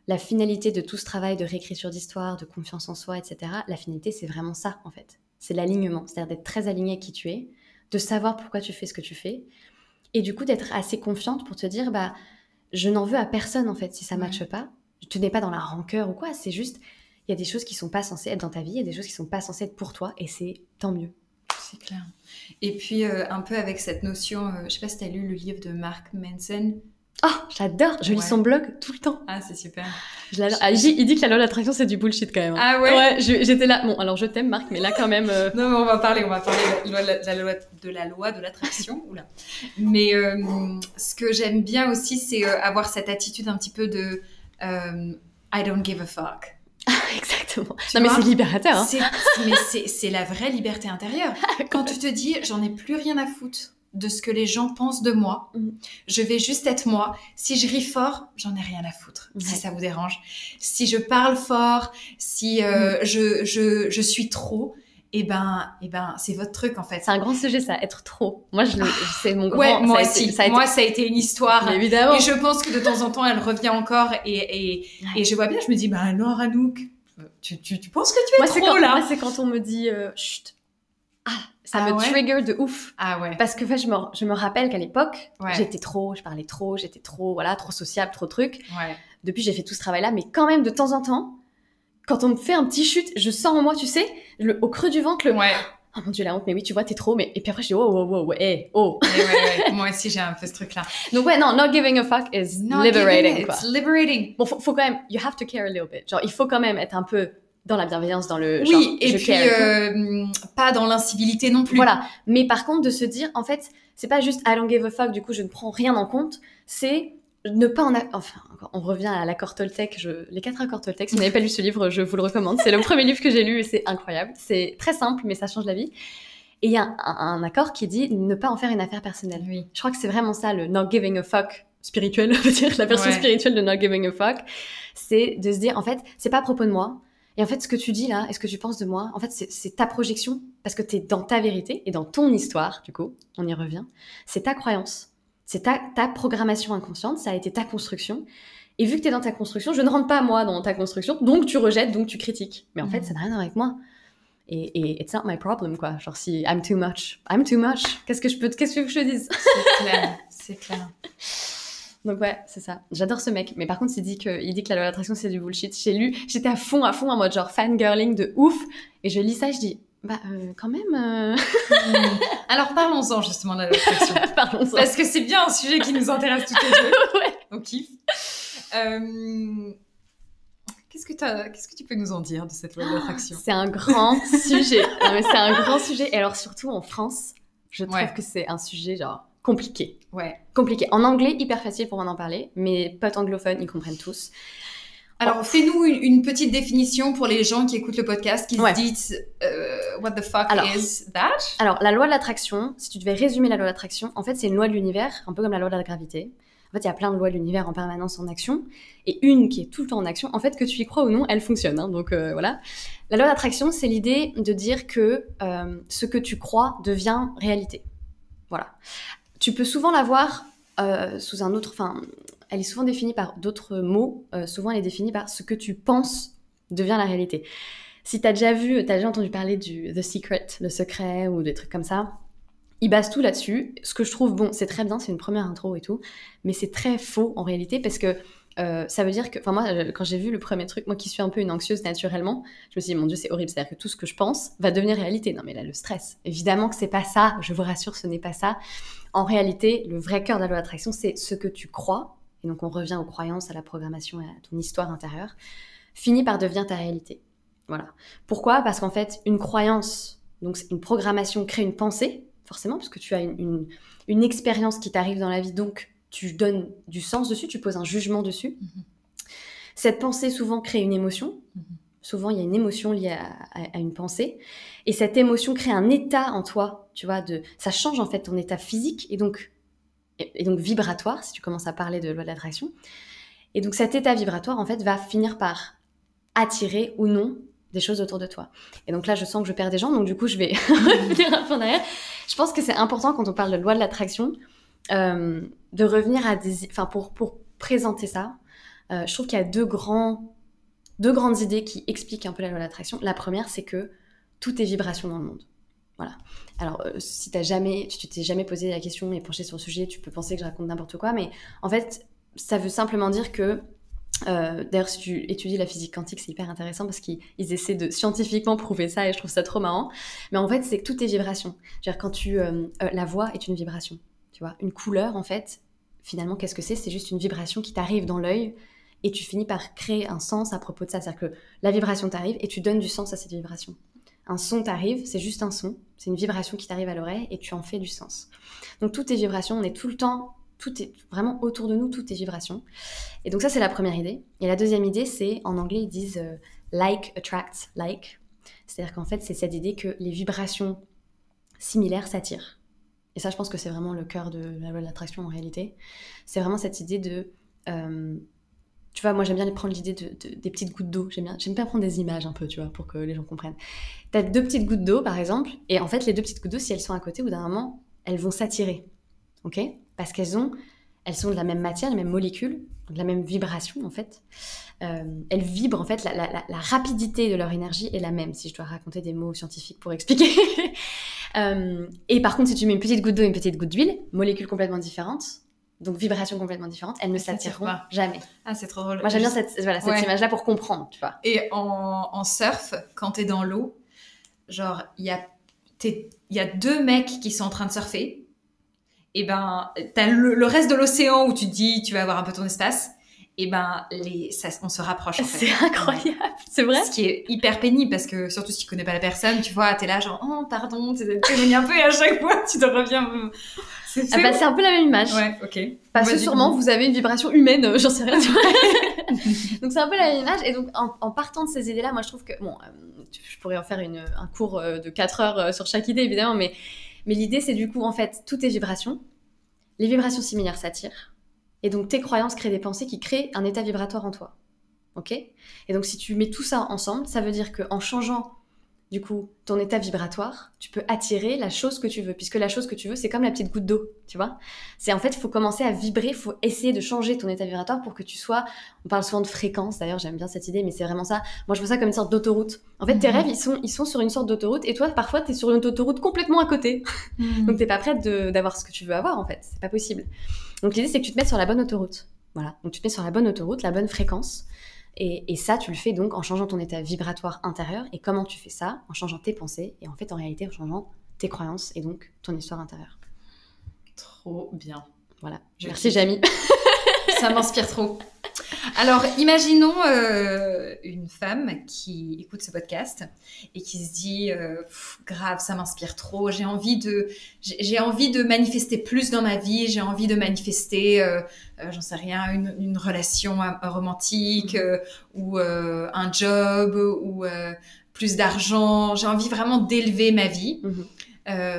la finalité de tout ce travail de réécriture d'histoire, de confiance en soi, etc. La finalité, c'est vraiment ça en fait. C'est l'alignement, c'est-à-dire d'être très aligné à qui tu es, de savoir pourquoi tu fais ce que tu fais, et du coup d'être assez confiante pour te dire bah je n'en veux à personne en fait si ça ne matche pas. Tu n'es pas dans la rancœur ou quoi, c'est juste il y a des choses qui sont pas censées être dans ta vie, il y a des choses qui sont pas censées être pour toi, et c'est tant mieux. C'est clair. Et puis, euh, un peu avec cette notion, euh, je sais pas si tu as lu le livre de Mark Manson. Oh, j'adore, je lis son blog tout le temps. Ah, c'est super. Je ah, il, dit, que la loi d'attraction, c'est du bullshit quand même. Hein. Ah ouais Ouais, j'étais là. Bon, alors je t'aime, Marc, mais là quand même. Euh, [laughs] non, mais on va parler, on va parler de la, loi, de la loi de l'attraction. [laughs] mais ce que j'aime bien aussi, c'est avoir cette attitude un petit peu de I don't give a fuck. [laughs] Exactement. non, mais c'est libérateur. Hein. mais c'est la vraie liberté intérieure. Quand tu te dis, j'en ai plus rien à foutre de ce que les gens pensent de moi. Mhm. Je vais juste être moi. Si je ris fort, j'en ai rien à foutre, si ça vous dérange. Si je parle fort, si euh, je, je, je suis trop, et ben, et ben, c'est votre truc en fait. C'est un grand sujet, ça, être trop. Moi, je, le- c'est mon grand. Ouais, ça moi été- ça a été- Moi, ça a été une histoire. Mais évidemment. Et je pense que de temps en temps, elle revient encore. Et, et, Ouais. et je vois bien, je me dis, bah alors, Anouk, tu, tu, tu penses que tu es Moi, trop quand, là? moi, c'est quand on me dit euh, chut. Ah, ça Ah me ouais trigger de ouf. Ah ouais. Parce que en fait, je me, je me rappelle qu'à l'époque, Ouais. j'étais trop, je parlais trop, j'étais trop, voilà, trop sociable, trop truc. Ouais. Depuis, j'ai fait tout ce travail-là, mais quand même, de temps en temps, quand on me fait un petit chute, je sens en moi, tu sais, le, au creux du ventre, le Ouais. oh mon dieu, la honte, mais oui, tu vois, t'es trop, mais et puis après, je dis oh, oh, oh, oh, hey, oh. Ouais, ouais, ouais. Moi aussi, j'ai un peu ce truc-là. [laughs] Donc, ouais, non, not giving a fuck is Not liberating, it. It's liberating. Bon, faut, faut quand même, you have to care a little bit. Genre, il faut quand même être un peu dans la bienveillance, dans le. Oui, genre, et je puis euh, pas dans l'incivilité non plus. Voilà. Mais par contre, de se dire, en fait, c'est pas juste I don't give a fuck, du coup, je ne prends rien en compte, c'est ne pas en. a- Enfin, on revient à l'accord Toltec. Je... Les quatre accords Toltec, si vous n'avez pas lu ce livre, je vous le recommande. C'est le premier livre que j'ai lu et c'est incroyable. C'est très simple, mais ça change la vie. Et il y a un, un accord qui dit ne pas en faire une affaire personnelle. Oui. Je crois que c'est vraiment ça, le not giving a fuck spirituel, [laughs] on va dire, la version Ouais. spirituelle de not giving a fuck. C'est de se dire, en fait, c'est pas à propos de moi. Et en fait, ce que tu dis là, et ce que tu penses de moi, en fait, c'est- ta projection, parce que tu es dans ta vérité et dans ton histoire, du coup, on y revient. C'est ta croyance. C'est ta, ta programmation inconsciente, ça a été ta construction. Et vu que tu es dans ta construction, je ne rentre pas, moi, dans ta construction, donc tu rejettes, donc tu critiques. Mais en fait, Mhm. ça n'a rien à voir avec moi. Et, et it's not my problem, quoi. Genre, si I'm too much, I'm too much. Qu'est-ce que je peux, qu'est-ce que je te dise? C'est clair. C'est clair. [laughs] Donc ouais, c'est ça. J'adore ce mec. Mais par contre, il dit que, il dit que la loi de l'attraction, c'est du bullshit. J'ai lu, j'étais à fond, à fond, en mode genre fangirling de ouf. Et je lis ça, je dis, bah, euh, quand même, euh... [laughs] Alors parlons-en justement de la réflexion. pardon, ça. Parce que c'est bien un sujet qui nous intéresse toutes les deux. [laughs] Ouais. On kiffe. Euh, Qu'est-ce que, t'as- qu'est-ce que tu peux nous en dire de cette loi de l'attraction? [gasps] C'est un grand sujet. C'est un grand sujet. Et alors, surtout en France, je trouve Ouais. que c'est un sujet, genre, compliqué. Ouais. Compliqué. En anglais, hyper facile pour en parler. Mais potes anglophones, ils comprennent tous. Alors, fais-nous une, une petite définition pour les gens qui écoutent le podcast, qui Ouais. se disent euh, What the fuck Alors. is that? Alors, la loi de l'attraction, si tu devais résumer la loi de l'attraction, en fait, c'est une loi de l'univers, un peu comme la loi de la gravité. En fait, il y a plein de lois de l'univers en permanence en action, et une qui est tout le temps en action. En fait, que tu y crois ou non, elle fonctionne. hein, donc euh, voilà. La loi d'attraction, c'est l'idée de dire que euh, ce que tu crois devient réalité. Voilà. Tu peux souvent la voir euh, sous un autre. Enfin, elle est souvent définie par d'autres mots. euh, souvent, elle est définie par ce que tu penses devient la réalité. Si tu as déjà vu, tu as déjà entendu parler du The Secret, le secret, ou des trucs comme ça, ils basent tout là-dessus. Ce que je trouve, bon, c'est très bien, c'est une première intro et tout, mais c'est très faux en réalité parce que euh, ça veut dire que, enfin moi, euh, quand j'ai vu le premier truc, moi qui suis un peu une anxieuse naturellement, je me suis dit, mon Dieu, c'est horrible, c'est-à-dire que tout ce que je pense va devenir réalité. Non mais là, le stress, évidemment que c'est pas ça, je vous rassure, ce n'est pas ça. En réalité, le vrai cœur de la loi d'attraction, c'est ce que tu crois, et donc on revient aux croyances, à la programmation et à ton histoire intérieure, finit par devenir ta réalité. Voilà. Pourquoi? Parce qu'en fait, une croyance, donc une programmation crée une pensée, forcément, parce que tu as une, une expérience qui t'arrive dans la vie, donc tu donnes du sens dessus, tu poses un jugement dessus. Mhm. Cette pensée souvent crée une émotion. Mhm. Souvent, il y a une émotion liée à, à- à une pensée. Et cette émotion crée un état en toi, tu vois, de, ça change en fait ton état physique et donc, et, et donc vibratoire, si tu commences à parler de loi de l'attraction. Et donc cet état vibratoire, en fait, va finir par attirer ou non des choses autour de toi. Et donc là, je sens que je perds des gens, donc du coup, je vais [laughs] revenir un peu en arrière. Je pense que c'est important quand on parle de loi de l'attraction, de revenir à des... Enfin, pour, pour présenter ça, euh, je trouve qu'il y a deux, grands, deux grandes idées qui expliquent un peu la loi de l'attraction. La première, c'est que tout est vibration dans le monde. Voilà. Alors, euh, si t'as jamais, tu t'es jamais posé la question et penché sur le sujet, tu peux penser que je raconte n'importe quoi, mais en fait, ça veut simplement dire que euh, D'ailleurs, si tu étudies la physique quantique, c'est hyper intéressant parce qu'ils ils essaient de scientifiquement prouver ça et je trouve ça trop marrant. Mais en fait, c'est que tout est vibration. C'est-à-dire quand tu, euh, euh, la voix est une vibration. Tu vois, une couleur, en fait, finalement, qu'est-ce que c'est? C'est juste une vibration qui t'arrive dans l'œil et tu finis par créer un sens à propos de ça. C'est-à-dire que la vibration t'arrive et tu donnes du sens à cette vibration. Un son t'arrive, c'est juste un son, c'est une vibration qui t'arrive à l'oreille et tu en fais du sens. Donc tout est vibration, on est tout le temps, tout est vraiment autour de nous, tout est vibration. Et donc ça c'est la première idée. Et la deuxième idée c'est, en anglais ils disent euh, like attracts like. C'est-à-dire qu'en fait c'est cette idée que les vibrations similaires s'attirent. Et ça je pense que c'est vraiment le cœur de la loi de l'attraction en réalité, c'est vraiment cette idée de... euh, tu vois, moi j'aime bien prendre l'idée de, de- des petites gouttes d'eau. J'aime bien, j'aime bien prendre des images un peu, tu vois, pour que les gens comprennent. T'as deux petites gouttes d'eau, par exemple, et en fait, les deux petites gouttes d'eau, si elles sont à côté, bout d'un moment, elles vont s'attirer. Ok? Parce qu'elles ont, elles sont de la même matière, les mêmes molécules, de la même vibration, en fait. Euh, elles vibrent, en fait, la rapidité de leur énergie est la même, si je dois raconter des mots scientifiques pour expliquer. [laughs] Euh, et par contre, si tu mets une petite goutte d'eau et une petite goutte d'huile, molécules complètement différentes, donc vibrations complètement différentes, elles ne s'attireront pas. jamais. Ah, c'est trop drôle. Moi, j'aime bien cette, voilà, cette Ouais. image-là pour comprendre, tu vois. Et en, en surf, quand t'es dans l'eau, genre, il y a, y deux mecs qui sont en train de surfer. Et ben, t'as le, le reste de l'océan où tu te dis, tu vas avoir un peu ton espace. Et ben, les, ça, on se rapproche en fait. C'est incroyable, c'est vrai Ce qui est hyper pénible parce que surtout si tu connais pas la personne, tu vois, t'es là genre, oh pardon, t'es venu un peu et à chaque fois tu te reviens. euh, C'est ah bah, C'est un peu la même image. Ouais, ok. Parce que sûrement vous avez une vibration humaine, euh, j'en sais rien. tu [laughs] [laughs] donc c'est un peu la même image. Et donc en, en partant de ces idées-là, moi je trouve que, bon, euh, je pourrais en faire une, un cours euh, de 4 heures sur chaque idée évidemment, mais, mais l'idée c'est du coup en fait, toutes tes vibrations, les vibrations similaires s'attirent. Et donc tes croyances créent des pensées qui créent un état vibratoire en toi. Ok? Et donc si tu mets tout ça ensemble, ça veut dire qu'en changeant du coup ton état vibratoire, tu peux attirer la chose que tu veux. Puisque la chose que tu veux, c'est comme la petite goutte d'eau, tu vois? C'est en fait, il faut commencer à vibrer, il faut essayer de changer ton état vibratoire pour que tu sois. On parle souvent de fréquence, d'ailleurs, j'aime bien cette idée, mais c'est vraiment ça. Moi, je vois ça comme une sorte d'autoroute. En fait, tes Mhm. rêves, ils sont, ils sont sur une sorte d'autoroute, et toi, parfois, tu es sur une autoroute complètement à côté. Mm. Donc, t'es pas prête de- d'avoir ce que tu veux avoir, en fait. C'est pas possible. Donc, l'idée, c'est que tu te mettes sur la bonne autoroute. Voilà. Donc, tu te mets sur la bonne autoroute, la bonne fréquence. Et, et ça, tu le fais donc en changeant ton état vibratoire intérieur. Et comment tu fais ça? En changeant tes pensées, et en fait, en réalité, en changeant tes croyances, et donc ton histoire intérieure. Trop bien. Voilà. Je Merci. Jamie. [laughs] Ça m'inspire trop. Alors, imaginons euh, une femme qui écoute ce podcast et qui se dit euh, Pff, grave, ça m'inspire trop. J'ai envie de, j'ai envie de manifester plus dans ma vie. J'ai envie de manifester, euh, j'en sais rien, une, une relation romantique euh, ou un job ou plus d'argent. J'ai envie vraiment d'élever ma vie. Mhm.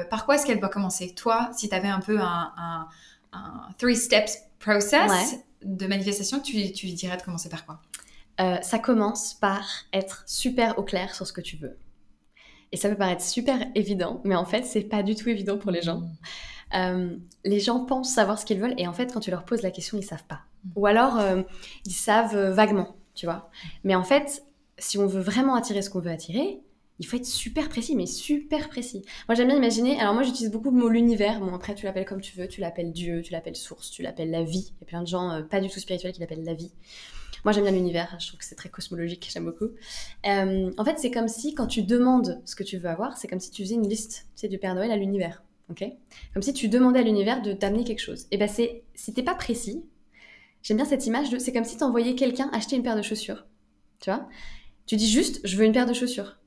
Par quoi est-ce qu'elle doit commencer? Toi, si tu avais un peu un, un, un three steps process Ouais. De manifestation, tu, tu dirais de commencer par quoi? Euh, ça commence par être super au clair sur ce que tu veux. Et ça peut paraître super évident, mais en fait, c'est pas du tout évident pour les gens. Euh, les gens pensent savoir ce qu'ils veulent, et en fait, quand tu leur poses la question, ils savent pas. Ou alors, euh, ils savent vaguement, tu vois. Mais en fait, si on veut vraiment attirer ce qu'on veut attirer, il faut être super précis, mais super précis. Moi, j'aime bien imaginer. Alors, moi, j'utilise beaucoup le mot l'univers. Bon, après, tu l'appelles comme tu veux. Tu l'appelles Dieu, tu l'appelles source, tu l'appelles la vie. Il y a plein de gens euh, pas du tout spirituels qui l'appellent la vie. Moi, j'aime bien l'univers. Je trouve que c'est très cosmologique. J'aime beaucoup. Euh, en fait, c'est comme si, quand tu demandes ce que tu veux avoir, c'est comme si tu faisais une liste, tu sais, du Père Noël à l'univers. Comme si tu demandais à l'univers de t'amener quelque chose. Et ben, c'est si t'es pas précis. J'aime bien cette image de. C'est comme si t'envoyais quelqu'un acheter une paire de chaussures. Tu vois? Tu dis juste, je veux une paire de chaussures.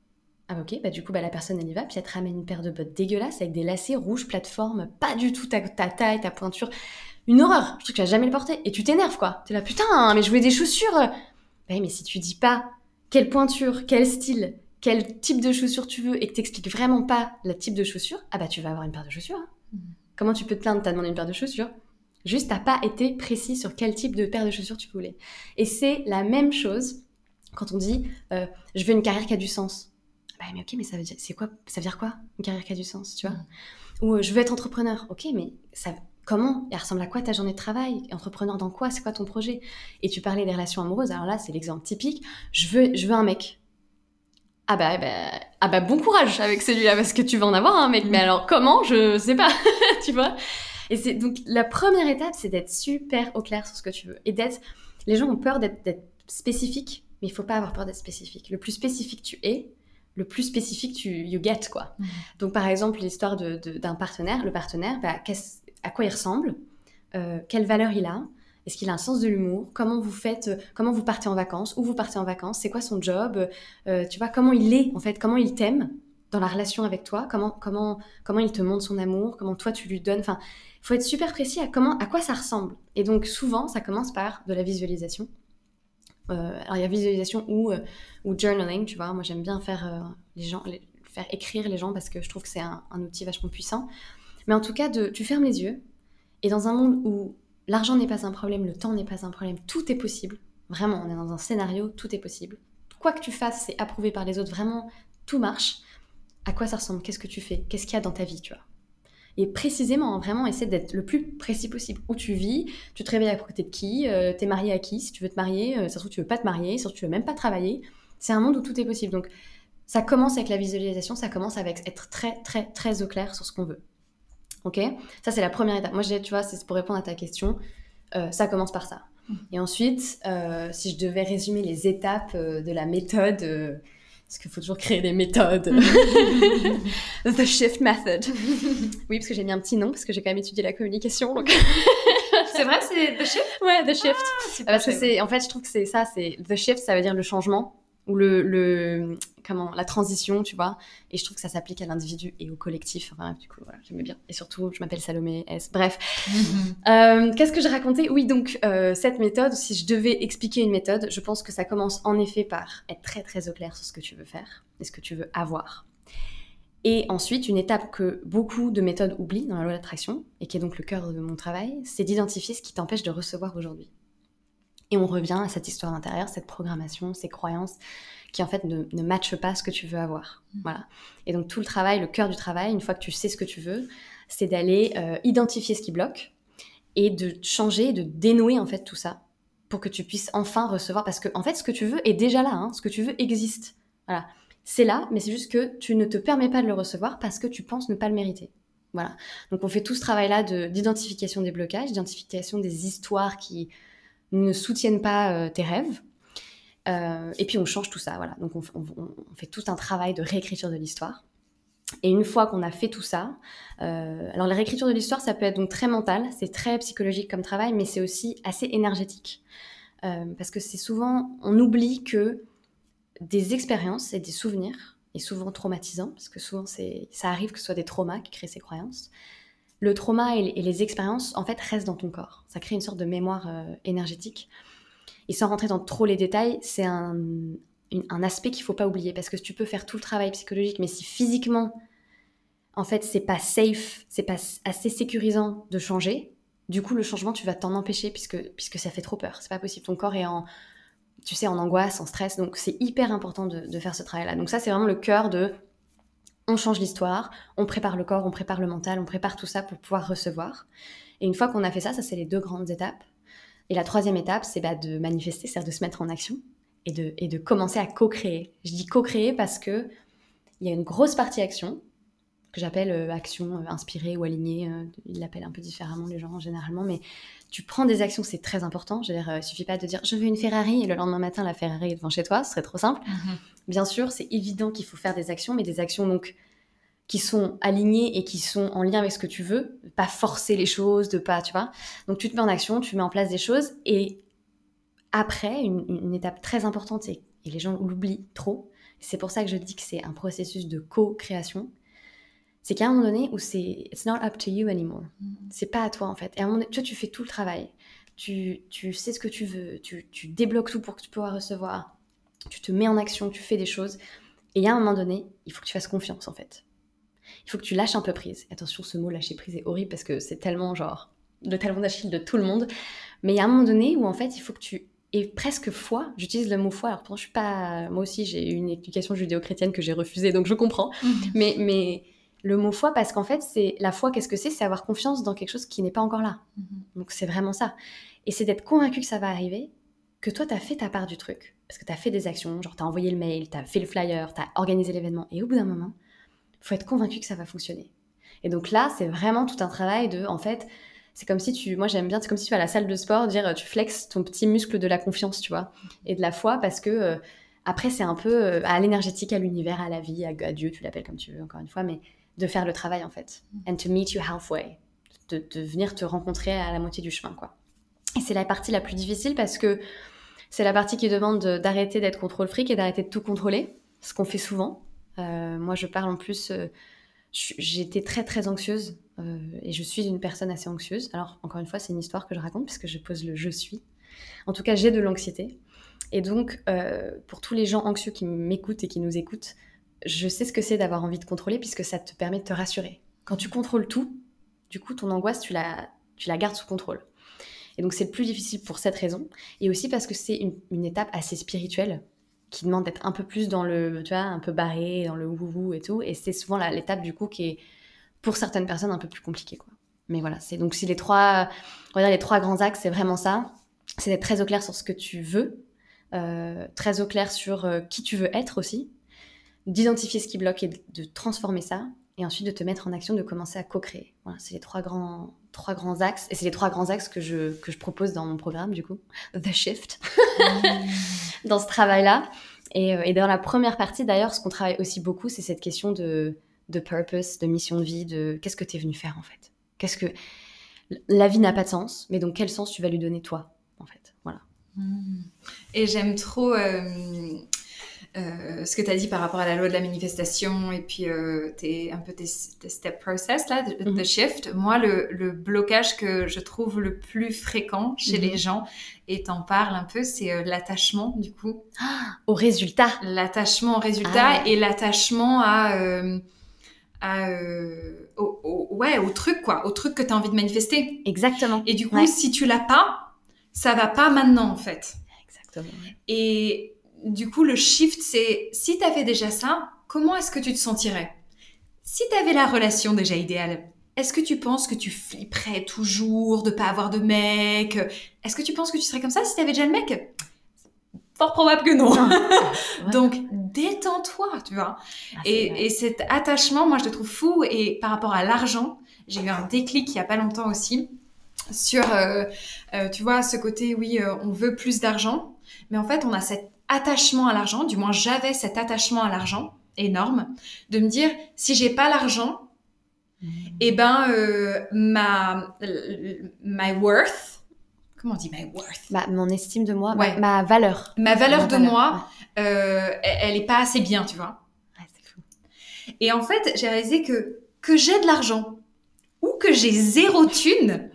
Ah bah ok, bah du coup bah la personne elle y va, puis elle te ramène une paire de bottes dégueulasses avec des lacets rouges, plateforme, pas du tout ta, ta taille, ta pointure. Une horreur, je trouve que tu vas jamais le porter. Et tu t'énerves quoi. T'es là putain, mais je voulais des chaussures. Bah oui, mais si tu dis pas quelle pointure, quel style, quel type de chaussures tu veux et que t'expliques vraiment pas le type de chaussures, ah bah tu vas avoir une paire de chaussures. hein. Mhm. Comment tu peux te plaindre, t'as demandé une paire de chaussures Juste t'as pas été précis sur quel type de paire de chaussures tu voulais. Et c'est la même chose quand on dit euh, je veux une carrière qui a du sens. Bah mais ok, mais ça veut dire c'est quoi Ça veut dire quoi une carrière qui a du sens, tu vois Mhm. Ou euh, je veux être entrepreneur. Ok, mais ça comment Elle ressemble à quoi ta journée de travail Entrepreneur dans quoi C'est quoi ton projet Et tu parlais des relations amoureuses. Alors là, c'est l'exemple typique. Je veux je veux un mec. Ah bah, bah, ah bah bon courage avec celui-là parce que tu vas en avoir un mec. Mais alors comment? Je sais pas, [laughs] tu vois Et c'est donc la première étape, c'est d'être super au clair sur ce que tu veux et d'être. Les gens ont peur d'être d'être spécifiques, mais il faut pas avoir peur d'être spécifique. Le plus spécifique tu es, le plus spécifique tu you get quoi. Mhm. Donc par exemple l'histoire de- de- d'un partenaire, le partenaire, bah, qu'est-ce- à quoi il ressemble, euh, quelle valeur il a, est-ce qu'il a un sens de l'humour, comment vous faites, euh, comment vous partez en vacances, où vous partez en vacances, c'est quoi son job, euh, tu vois comment il est en fait, comment il t'aime dans la relation avec toi, comment comment comment il te montre son amour, comment toi tu lui donnes, enfin il faut être super précis à comment à quoi ça ressemble. Et donc souvent ça commence par de la visualisation. Euh, alors il y a visualisation ou, euh, ou journaling, tu vois. Moi j'aime bien faire euh, les gens, faire écrire les gens parce que je trouve que c'est un, un outil vachement puissant. Mais en tout cas, de, tu fermes les yeux. Et dans un monde où l'argent n'est pas un problème, le temps n'est pas un problème, tout est possible. Vraiment, on est dans un scénario, tout est possible. Quoi que tu fasses, c'est approuvé par les autres. Vraiment, tout marche. À quoi ça ressemble? Qu'est-ce que tu fais? Qu'est-ce qu'il y a dans ta vie, tu vois? Et précisément, vraiment, essaie d'être le plus précis possible. Où tu vis, tu te réveilles à côté de qui, euh, tu es marié à qui, si tu veux te marier, euh, trouve tu veux pas te marier, surtout tu veux même pas travailler. C'est un monde où tout est possible. Donc ça commence avec la visualisation, ça commence avec être très très très au clair sur ce qu'on veut. Ok? Ça c'est la première étape. Moi, tu vois, c'est pour répondre à ta question. Euh, ça commence par ça. Mmh. Et ensuite, si je devais résumer les étapes de la méthode parce qu'il faut toujours créer des méthodes. [laughs] [laughs] The Shift Method. [laughs] oui, parce que j'ai mis un petit nom, parce que j'ai quand même étudié la communication. Donc... c'est vrai, c'est The Shift? Ouais, The Shift. Ah, parce que c'est, en fait, je trouve que c'est ça, c'est The Shift, ça veut dire le changement ou le, le, comment la transition, tu vois. Et je trouve que ça s'applique à l'individu et au collectif. Enfin, du coup, voilà, j'aimais bien. Et surtout, je m'appelle Salomé S. Bref, [laughs] euh, qu'est-ce que j'ai raconté? Oui, donc euh, cette méthode, si je devais expliquer une méthode, je pense que ça commence en effet par être très très au clair sur ce que tu veux faire et ce que tu veux avoir. Et ensuite, une étape que beaucoup de méthodes oublient dans la loi d'attraction, et qui est donc le cœur de mon travail, c'est d'identifier ce qui t'empêche de recevoir aujourd'hui. Et on revient à cette histoire intérieure, cette programmation, ces croyances qui en fait ne, ne matchent pas ce que tu veux avoir. Mm. Voilà. Et donc tout le travail, le cœur du travail, une fois que tu sais ce que tu veux, c'est d'aller euh, identifier ce qui bloque et de changer, de dénouer en fait tout ça pour que tu puisses enfin recevoir. Parce que en fait, ce que tu veux est déjà là. Hein. ce que tu veux existe. Voilà. C'est là, mais c'est juste que tu ne te permets pas de le recevoir parce que tu penses ne pas le mériter. Voilà. Donc on fait tout ce travail-là d'identification des blocages, d'identification des histoires qui ne soutiennent pas euh, tes rêves. Euh, et puis on change tout ça, voilà. Donc on, fait tout un travail de réécriture de l'histoire. Et une fois qu'on a fait tout ça, euh, alors la réécriture de l'histoire, ça peut être donc très mental, c'est très psychologique comme travail, mais c'est aussi assez énergétique. parce que c'est souvent, on oublie que des expériences et des souvenirs, et souvent traumatisants, parce que souvent ça arrive que ce soit des traumas qui créent ces croyances, le trauma et, les expériences, en fait, restent dans ton corps. Ça crée une sorte de mémoire euh, énergétique. Et sans rentrer dans trop les détails, c'est un, aspect qu'il faut pas oublier parce que tu peux faire tout le travail psychologique, mais si physiquement, en fait, c'est pas safe, c'est pas assez sécurisant de changer, du coup, le changement, tu vas t'en empêcher puisque, puisque ça fait trop peur. C'est pas possible. Ton corps est en, tu sais, en angoisse, en stress. Donc, c'est hyper important de, de faire ce travail-là. Donc, ça, c'est vraiment le cœur de on change l'histoire, on prépare le corps, on prépare le mental, on prépare tout ça pour pouvoir recevoir. Et une fois qu'on a fait ça, ça c'est les deux grandes étapes. Et la troisième étape, c'est bah, de manifester, c'est-à-dire de se mettre en action et de, et commencer à co-créer. Je dis co-créer parce que il y a une grosse partie action que j'appelle euh, action euh, inspirée ou alignée. Euh, ils l'appellent un peu différemment les gens généralement, mais tu prends des actions, c'est très important. Je veux dire, il suffit pas de dire je veux une Ferrari et le lendemain matin la Ferrari est devant chez toi, ce serait trop simple. Mhm. Bien sûr, c'est évident qu'il faut faire des actions, mais des actions donc qui sont alignées et qui sont en lien avec ce que tu veux, pas forcer les choses, de pas, tu vois. Donc tu te mets en action, tu mets en place des choses et après, une, étape très importante, et, et les gens l'oublient trop, c'est pour ça que je dis que c'est un processus de co-création, c'est qu'à un moment donné où c'est it's not up to you anymore. Mm. C'est pas à toi en fait. Et à un moment donné, tu, fais tout le travail. Tu, tu, sais ce que tu veux, tu, tu débloques tout pour que tu puisses recevoir. Tu te mets en action, tu fais des choses. Et à un moment donné, il faut que tu fasses confiance en fait. Il faut que tu lâches un peu prise. Attention, ce mot lâcher prise est horrible parce que c'est tellement genre le talon d'Achille de tout le monde. Mais il y a un moment donné où en fait, il faut que tu aies presque foi. J'utilise le mot foi. Alors pourtant, je suis pas. Moi aussi, j'ai une éducation judéo-chrétienne que j'ai refusée, donc je comprends. Mm. mais mais le mot foi parce qu'en fait, c'est la foi, qu'est-ce que c'est? C'est avoir confiance dans quelque chose qui n'est pas encore là. Mhm. Donc c'est vraiment ça. Et c'est d'être convaincu que ça va arriver, que toi, tu as fait ta part du truc. Parce que tu as fait des actions, genre tu as envoyé le mail, tu as fait le flyer, tu as organisé l'événement. Et au bout d'un moment, faut être convaincu que ça va fonctionner. Et donc là, c'est vraiment tout un travail de, en fait, c'est comme si tu, moi j'aime bien, c'est comme si tu vas à la salle de sport, dire tu flexes ton petit muscle de la confiance, tu vois, et de la foi, parce que euh, après c'est un peu euh, à l'énergétique, à l'univers, à la vie, à, à Dieu, tu l'appelles comme tu veux, encore une fois, mais de faire le travail en fait. And to meet you halfway. De, venir te rencontrer à la moitié du chemin quoi. Et c'est la partie la plus difficile parce que c'est la partie qui demande d'arrêter d'être contrôle fric et d'arrêter de tout contrôler, ce qu'on fait souvent. Euh, moi je parle en plus, euh, j'étais très très anxieuse euh, et je suis une personne assez anxieuse. Alors encore une fois c'est une histoire que je raconte puisque je pose le je suis. En tout cas j'ai de l'anxiété. Et donc pour tous les gens anxieux qui m'écoutent et qui nous écoutent, je sais ce que c'est d'avoir envie de contrôler puisque ça te permet de te rassurer. Quand tu contrôles tout, Du coup, ton angoisse, tu la, tu la gardes sous contrôle. Et donc, c'est le plus difficile pour cette raison. Et aussi parce que c'est une, étape assez spirituelle qui demande d'être un peu plus dans le, tu vois, un peu barré, dans le wou et tout. Et c'est souvent l'étape, du coup, qui est, pour certaines personnes, un peu plus compliquée, quoi. Mais voilà, c'est donc, c'est les trois, on va dire les trois grands axes, c'est vraiment ça. C'est d'être très au clair sur ce que tu veux, euh, très au clair sur euh, qui tu veux être aussi, d'identifier ce qui bloque et de, transformer ça, et ensuite de te mettre en action, de commencer à co-créer. Voilà, c'est les trois grands, trois grands axes, et c'est les trois grands axes que je, que je propose dans mon programme, du coup, [laughs] The Shift, [laughs] dans ce travail-là. Et, euh, et dans la première partie, d'ailleurs, ce qu'on travaille aussi beaucoup, c'est cette question de, de purpose, de mission de vie, de qu'est-ce que tu es venu faire en fait? Qu'est-ce que. La vie n'a pas de sens, mais donc quel sens tu vas lui donner toi, en fait? Voilà. Mm. Et j'aime trop euh, euh, ce que tu as dit par rapport à la loi de la manifestation et puis euh, tes, un peu tes, tes step process, là, de, de Mhm. shift. Moi, le, le blocage que je trouve le plus fréquent chez Mhm. les gens, et t'en parles un peu, c'est euh, l'attachement, du coup. Au résultat L'attachement au résultat Ah. et l'attachement à... à, au, au- ouais, au truc, quoi, au truc que tu as envie de manifester. Exactement. Et du coup, Ouais. si tu l'as pas, ça va pas maintenant, en fait. Exactement. Et du coup, le shift, c'est si tu avais déjà ça, comment est-ce que tu te sentirais? Si tu avais la relation déjà idéale, est-ce que tu penses que tu flipperais toujours de pas avoir de mec? Est-ce que tu penses que tu serais comme ça si tu avais déjà le mec? Fort probable que non. [laughs] Ouais. Donc, détends-toi, tu vois. Ah. Et, et cet attachement, moi, je le trouve fou. Et par rapport à l'argent, j'ai eu un déclic il y a pas longtemps aussi sur, euh, euh, tu vois, ce côté, oui, euh, on veut plus d'argent, mais en fait, on a cet attachement à l'argent. Du moins, j'avais cet attachement à l'argent énorme, de me dire, si j'ai pas l'argent, eh ben, euh, ma, my worth, comment on dit my worth? Bah, mon estime de moi, Ouais. ma, ma valeur. Ma valeur Ma de moi, euh, elle, elle est pas assez bien, tu vois. Ouais, c'est fou. Et en fait, j'ai réalisé que que j'ai de l'argent ou que j'ai zéro thune,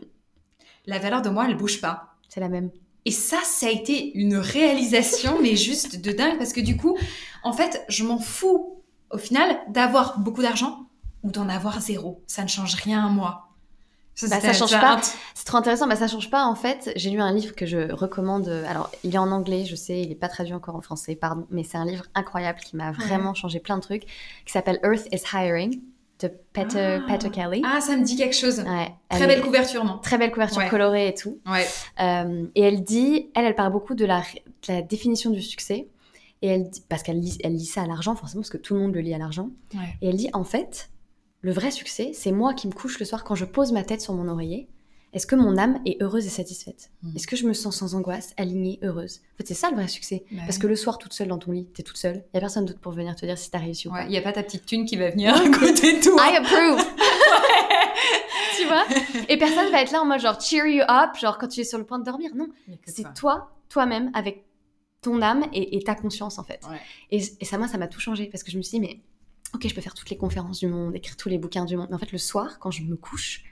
la valeur de moi, elle bouge pas. C'est la même. Et ça, ça a été une réalisation, mais juste de dingue, parce que du coup, en fait, je m'en fous, au final, d'avoir beaucoup d'argent ou d'en avoir zéro. Ça ne change rien à moi. Bah, ça change pas. C'est trop intéressant, bah ça change pas en fait. J'ai lu un livre que je recommande. Alors, il est en anglais, je sais, il est pas traduit encore en français, pardon, mais c'est un livre incroyable qui m'a vraiment changé plein de trucs, qui s'appelle Earth is Hiring de Peter, Ah. Peter Kelly. Ah, ça me dit quelque chose. Ouais, Très elle belle est- couverture, non? Très belle couverture Ouais. colorée et tout. Ouais. Euh, et elle dit, elle, elle parle beaucoup de la, de la définition du succès. Et elle dit, parce qu'elle lit, elle lit ça à l'argent, forcément, parce que tout le monde le lit à l'argent. Et elle dit, en fait, le vrai succès, c'est moi qui me couche le soir quand je pose ma tête sur mon oreiller. Est-ce que mon âme est heureuse et satisfaite Mm. Est-ce que je me sens sans angoisse, alignée, heureuse En fait, c'est ça le vrai succès. Bah Parce que le soir, toute seule dans ton lit, t'es toute seule. Il y a personne d'autre pour venir te dire si t'as réussi ou pas. Ouais, il n'y a pas ta petite thune qui va venir à côté de toi. [laughs] I approve. [laughs] tu vois Et personne va être là en mode genre cheer you up, genre quand tu es sur le point de dormir. Non, c'est toi, toi-même, avec ton âme et, et ta conscience en fait. Ouais. Et, et ça, moi, ça m'a tout changé parce que je me suis dit, mais ok, je peux faire toutes les conférences du monde, écrire tous les bouquins du monde. Mais en fait, le soir, quand je me couche,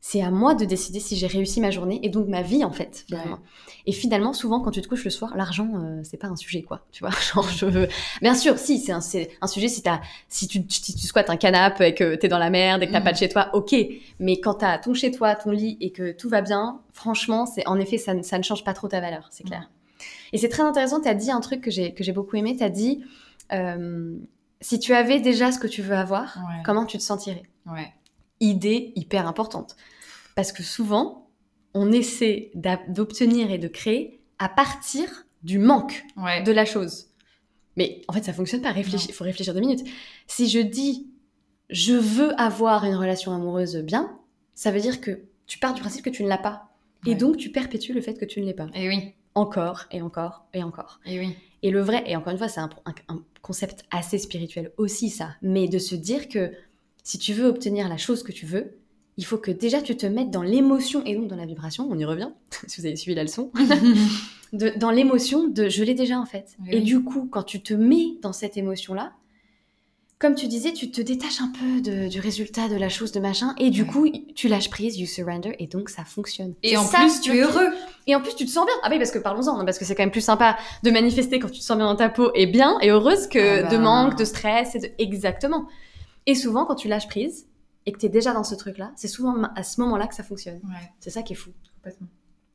c'est à moi de décider si j'ai réussi ma journée et donc ma vie en fait finalement. Et finalement, souvent quand tu te couches le soir, l'argent euh, c'est pas un sujet quoi. Tu vois, [laughs] genre je veux. Bien sûr, si c'est un, sujet si si tu, si tu squattes un canapé et que t'es dans la merde et que t'as Mhm. pas de chez toi, ok. Mais quand t'as ton chez toi, ton lit et que tout va bien, franchement, c'est en effet ça, ne- ça ne change pas trop ta valeur, c'est clair. Et c'est très intéressant. T'as dit un truc que j'ai que j'ai beaucoup aimé. T'as dit euh, si tu avais déjà ce que tu veux avoir, Ouais. comment tu te sentirais? Ouais. Idée hyper importante. Parce que souvent, on essaie d'obtenir et de créer à partir du manque Ouais. de la chose. Mais en fait, ça fonctionne pas. Il faut réfléchir deux minutes. Si je dis je veux avoir une relation amoureuse bien, ça veut dire que tu pars du principe que tu ne l'as pas. Et donc, tu perpétues le fait que tu ne l'es pas. Et oui. Encore et encore et encore. Et oui. Et le vrai, et encore une fois, c'est un, un- un concept assez spirituel aussi, ça, mais de se dire que si tu veux obtenir la chose que tu veux, il faut que déjà tu te mettes dans l'émotion et donc dans la vibration, on y revient, [laughs] si vous avez suivi la leçon, [laughs] de- dans l'émotion de je l'ai déjà en fait. Oui, et du coup, quand tu te mets dans cette émotion-là, comme tu disais, tu te détaches un peu de- du résultat de la chose, de machin, et du Ouais. coup, tu lâches prise, you surrender, et donc ça fonctionne. Et en ça, plus, tu es heureux. Et en plus, tu te sens bien. Ah oui, parce que parlons-en, hein, parce que c'est quand même plus sympa de manifester quand tu te sens bien dans ta peau et bien et heureuse que Ah bah. de manque, de stress et de... Exactement. Et souvent, quand tu lâches prise et que tu es déjà dans ce truc-là, c'est souvent à ce moment-là que ça fonctionne. Ouais, C'est ça qui est fou. complètement.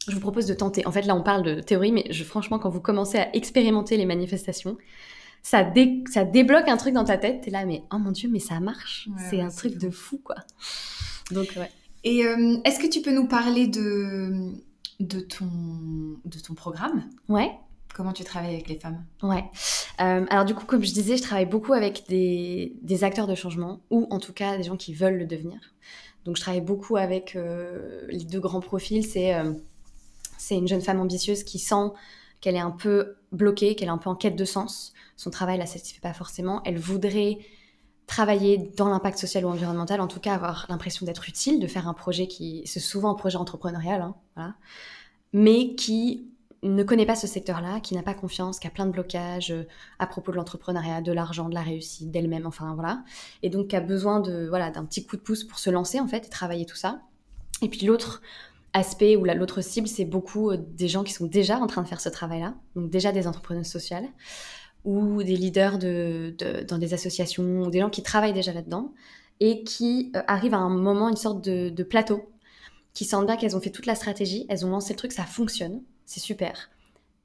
Je vous propose de tenter. En fait, là, on parle de théorie, mais je, franchement, quand vous commencez à expérimenter les manifestations, ça, dé- ça débloque un truc dans ta tête. T'es là, mais oh mon dieu, mais ça marche. Ouais, c'est ouais, un truc fou. de fou, quoi. Donc, ouais. Et euh, est-ce que tu peux nous parler de, de, ton, de ton programme? Ouais. Comment tu travailles avec les femmes? Ouais. Euh, alors du coup, comme je disais, je travaille beaucoup avec des, acteurs de changement, ou en tout cas des gens qui veulent le devenir. Donc je travaille beaucoup avec euh, les deux grands profils. C'est euh, c'est une jeune femme ambitieuse qui sent qu'elle est un peu bloquée, qu'elle est un peu en quête de sens. Son travail la satisfait pas forcément. Elle voudrait travailler dans l'impact social ou environnemental, en tout cas avoir l'impression d'être utile, de faire un projet qui... C'est souvent un projet entrepreneurial, hein, mais qui ne connaît pas ce secteur-là, qui n'a pas confiance, qui a plein de blocages euh, à propos de l'entrepreneuriat, de l'argent, de la réussite, d'elle-même, enfin voilà. Et donc qui a besoin de voilà d'un petit coup de pouce pour se lancer en fait et travailler tout ça. Et puis l'autre aspect ou la- l'autre cible, c'est beaucoup euh, des gens qui sont déjà en train de faire ce travail-là, donc déjà des entrepreneurs sociales ou des leaders de, de- dans des associations ou des gens qui travaillent déjà là-dedans et qui euh, arrivent à un moment, une sorte de, de plateau, qui sentent bien qu'elles ont fait toute la stratégie, elles ont lancé le truc, ça fonctionne, c'est super.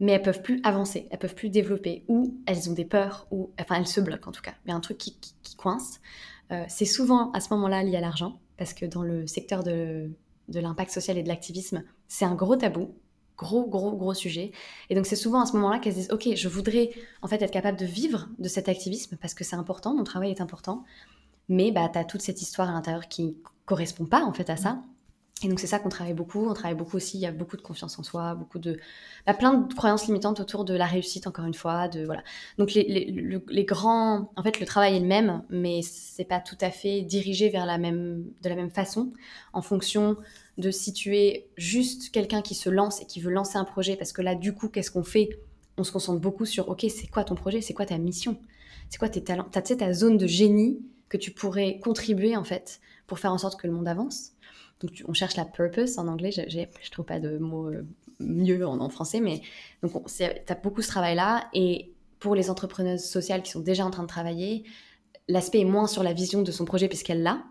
Mais elles peuvent plus avancer, elles peuvent plus développer, ou elles ont des peurs, ou enfin elles se bloquent en tout cas. Il y a un truc qui, qui- coince. Euh, c'est souvent à ce moment-là lié à l'argent, parce que dans le secteur de, de l'impact social et de l'activisme, c'est un gros tabou, gros gros gros sujet. Et donc c'est souvent à ce moment-là qu'elles se disent, ok, je voudrais en fait être capable de vivre de cet activisme parce que c'est important, mon travail est important. Mais bah t'as toute cette histoire à l'intérieur qui correspond pas en fait à ça. Et donc c'est ça qu'on travaille beaucoup. On travaille beaucoup aussi. Il y a beaucoup de confiance en soi, beaucoup de, bah, plein de croyances limitantes autour de la réussite encore une fois. Donc les, le- grands, en fait, le travail est le même, mais c'est pas tout à fait dirigé vers la même, de la même façon, en fonction de si tu es juste quelqu'un qui se lance et qui veut lancer un projet, parce que là, du coup, qu'est-ce qu'on fait? On se concentre beaucoup sur, ok, c'est quoi ton projet? C'est quoi ta mission? C'est quoi tes talents? T'as, ta zone de génie que tu pourrais contribuer en fait pour faire en sorte que le monde avance? Donc tu- on cherche la purpose en anglais, je trouve pas de mot euh, mieux en, français, mais donc on- c'est- t'as beaucoup ce travail-là et pour les entrepreneuses sociales qui sont déjà en train de travailler, l'aspect est moins sur la vision de son projet puisqu'elle l'a,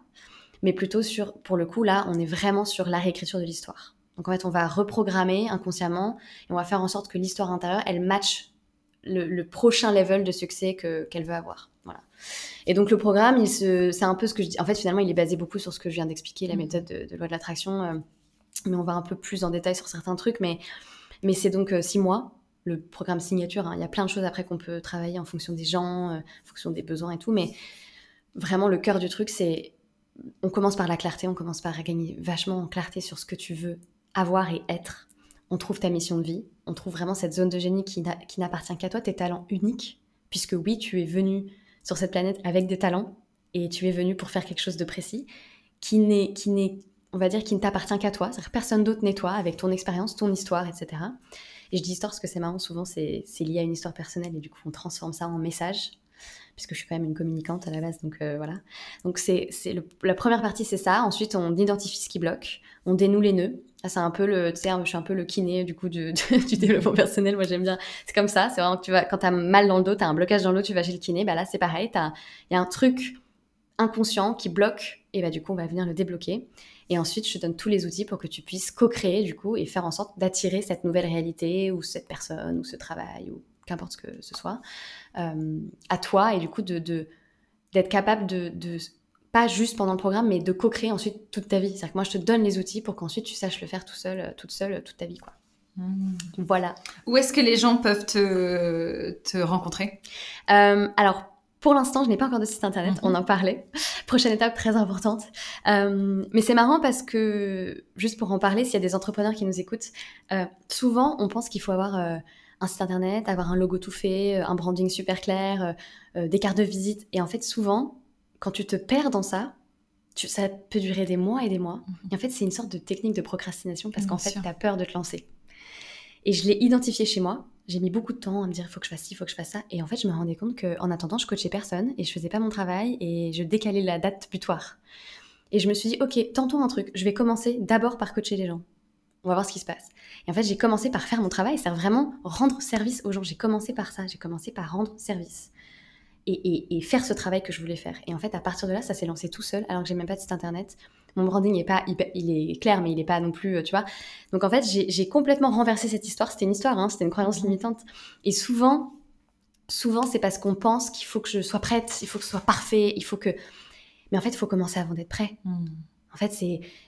mais plutôt sur, pour le coup là, on est vraiment sur la réécriture de l'histoire. Donc en fait, on va reprogrammer inconsciemment et on va faire en sorte que l'histoire intérieure, elle matche le, prochain level de succès que, qu'elle veut avoir. Voilà. Et donc le programme, il se, c'est un peu ce que je dis. En fait, finalement, il est basé beaucoup sur ce que je viens d'expliquer, la Mhm. méthode de, de loi de l'attraction. euh, mais on va un peu plus en détail sur certains trucs. Mais, mais c'est donc euh, six mois, le programme signature. hein. Il y a plein de choses après qu'on peut travailler en fonction des gens, euh, en fonction des besoins et tout. Mais vraiment, le cœur du truc, c'est on commence par la clarté, on commence par gagner vachement en clarté sur ce que tu veux avoir et être. On trouve ta mission de vie, on trouve vraiment cette zone de génie qui n'appartient qu'à toi, tes talents uniques, puisque oui, tu es venu sur cette planète avec des talents et tu es venu pour faire quelque chose de précis qui n'est, qui n'est, on va dire, qui ne t'appartient qu'à toi. C'est-à-dire personne d'autre n'est toi avec ton expérience, ton histoire, etc. Et je dis histoire parce que c'est marrant, souvent c'est, lié à une histoire personnelle et du coup on transforme ça en message puisque je suis quand même une communicante à la base, donc euh, voilà. Donc c'est, c'est la première partie, c'est ça. Ensuite, on identifie ce qui bloque, on dénoue les nœuds. Ah, c'est un peu le, tu sais, je suis un peu le kiné du coup [laughs] du, développement personnel. Moi, j'aime bien. C'est comme ça. C'est vraiment que tu vas, quand t'as mal dans le dos, t'as un blocage dans le dos, tu vas chez le kiné. Bah là, c'est pareil. Il y a un truc inconscient qui bloque, et bah du coup, on va venir le débloquer. Et ensuite, je te donne tous les outils pour que tu puisses co-créer du coup et faire en sorte d'attirer cette nouvelle réalité ou cette personne ou ce travail ou qu'importe ce que ce soit euh, à toi et du coup de- d'être capable de, de pas juste pendant le programme mais de co-créer ensuite toute ta vie. C'est-à-dire que moi je te donne les outils pour qu'ensuite tu saches le faire tout seul, euh, toute seule, toute ta vie quoi. Voilà. Où est-ce que les gens peuvent te, te rencontrer? Euh, alors, pour l'instant, je n'ai pas encore de site internet, Mhm. on en parlait. [laughs] Prochaine étape très importante. Euh, mais c'est marrant parce que, juste pour en parler, s'il y a des entrepreneurs qui nous écoutent, euh, souvent on pense qu'il faut avoir euh, un site internet, avoir un logo tout fait, euh, un branding super clair, euh, euh, des cartes de visite. Et en fait, souvent, quand tu te perds dans ça, tu- ça peut durer des mois et des mois. Et en fait, c'est une sorte de technique de procrastination parce qu'en fait, tu as peur de te lancer. Et je l'ai identifié chez moi. J'ai mis beaucoup de temps à me dire, il faut que je fasse ci, il faut que je fasse ça. Et en fait, je me rendais compte qu'en attendant, je coachais personne et je faisais pas mon travail et je décalais la date butoir. Et je me suis dit, ok, tentons un truc. Je vais commencer d'abord par coacher les gens. On va voir ce qui se passe. Et en fait, j'ai commencé par faire mon travail, c'est vraiment rendre service aux gens. J'ai commencé par ça. J'ai commencé par rendre service. Et, faire ce travail que je voulais faire. Et en fait, à partir de là, ça s'est lancé tout seul, alors que j'ai même pas de site internet. Mon branding est pas, il est clair, mais il est pas non plus, tu vois. Donc en fait, j'ai complètement renversé cette histoire. C'était une histoire, hein, c'était une croyance mmh. limitante. Et souvent, souvent, c'est parce qu'on pense qu'il faut que je sois prête, il faut que ce soit parfait, il faut que. Mais en fait, il faut commencer avant d'être prêt. Mmh. En fait,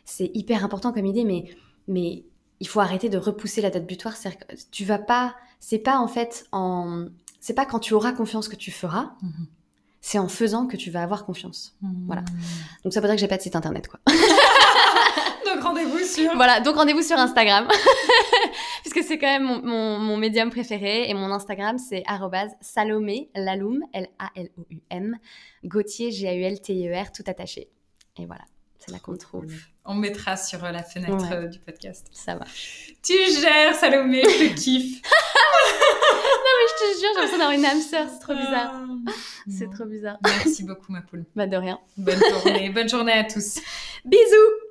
c'est hyper important comme idée, mais, mais il faut arrêter de repousser la date butoir. C'est tu vas pas, c'est pas en fait en, c'est pas quand tu auras confiance que tu feras. Mhm. C'est en faisant que tu vas avoir confiance. Mhm. Voilà. Donc ça veut dire que j'ai pas de site internet, quoi. [laughs] donc rendez-vous sur. Voilà, donc rendez-vous sur Instagram, [laughs] puisque c'est quand même mon, mon, médium préféré. Et mon Instagram, c'est salomé laloum, L-A-L-O-U-M, Gauthier, G-A-U-L-T-I-E-R, tout attaché. Et voilà. C'est là qu'on trouve. On mettra sur euh, la fenêtre euh, du podcast. Ça va. Tu gères, Salomé, je kiffe. [laughs] mais je te jure, j'ai l'impression d'avoir une âme sœur, c'est trop bizarre. Ah, [laughs] c'est trop bizarre. Merci beaucoup, ma poule. Bah, de rien. Bonne journée. Bonne journée à tous. Bisous.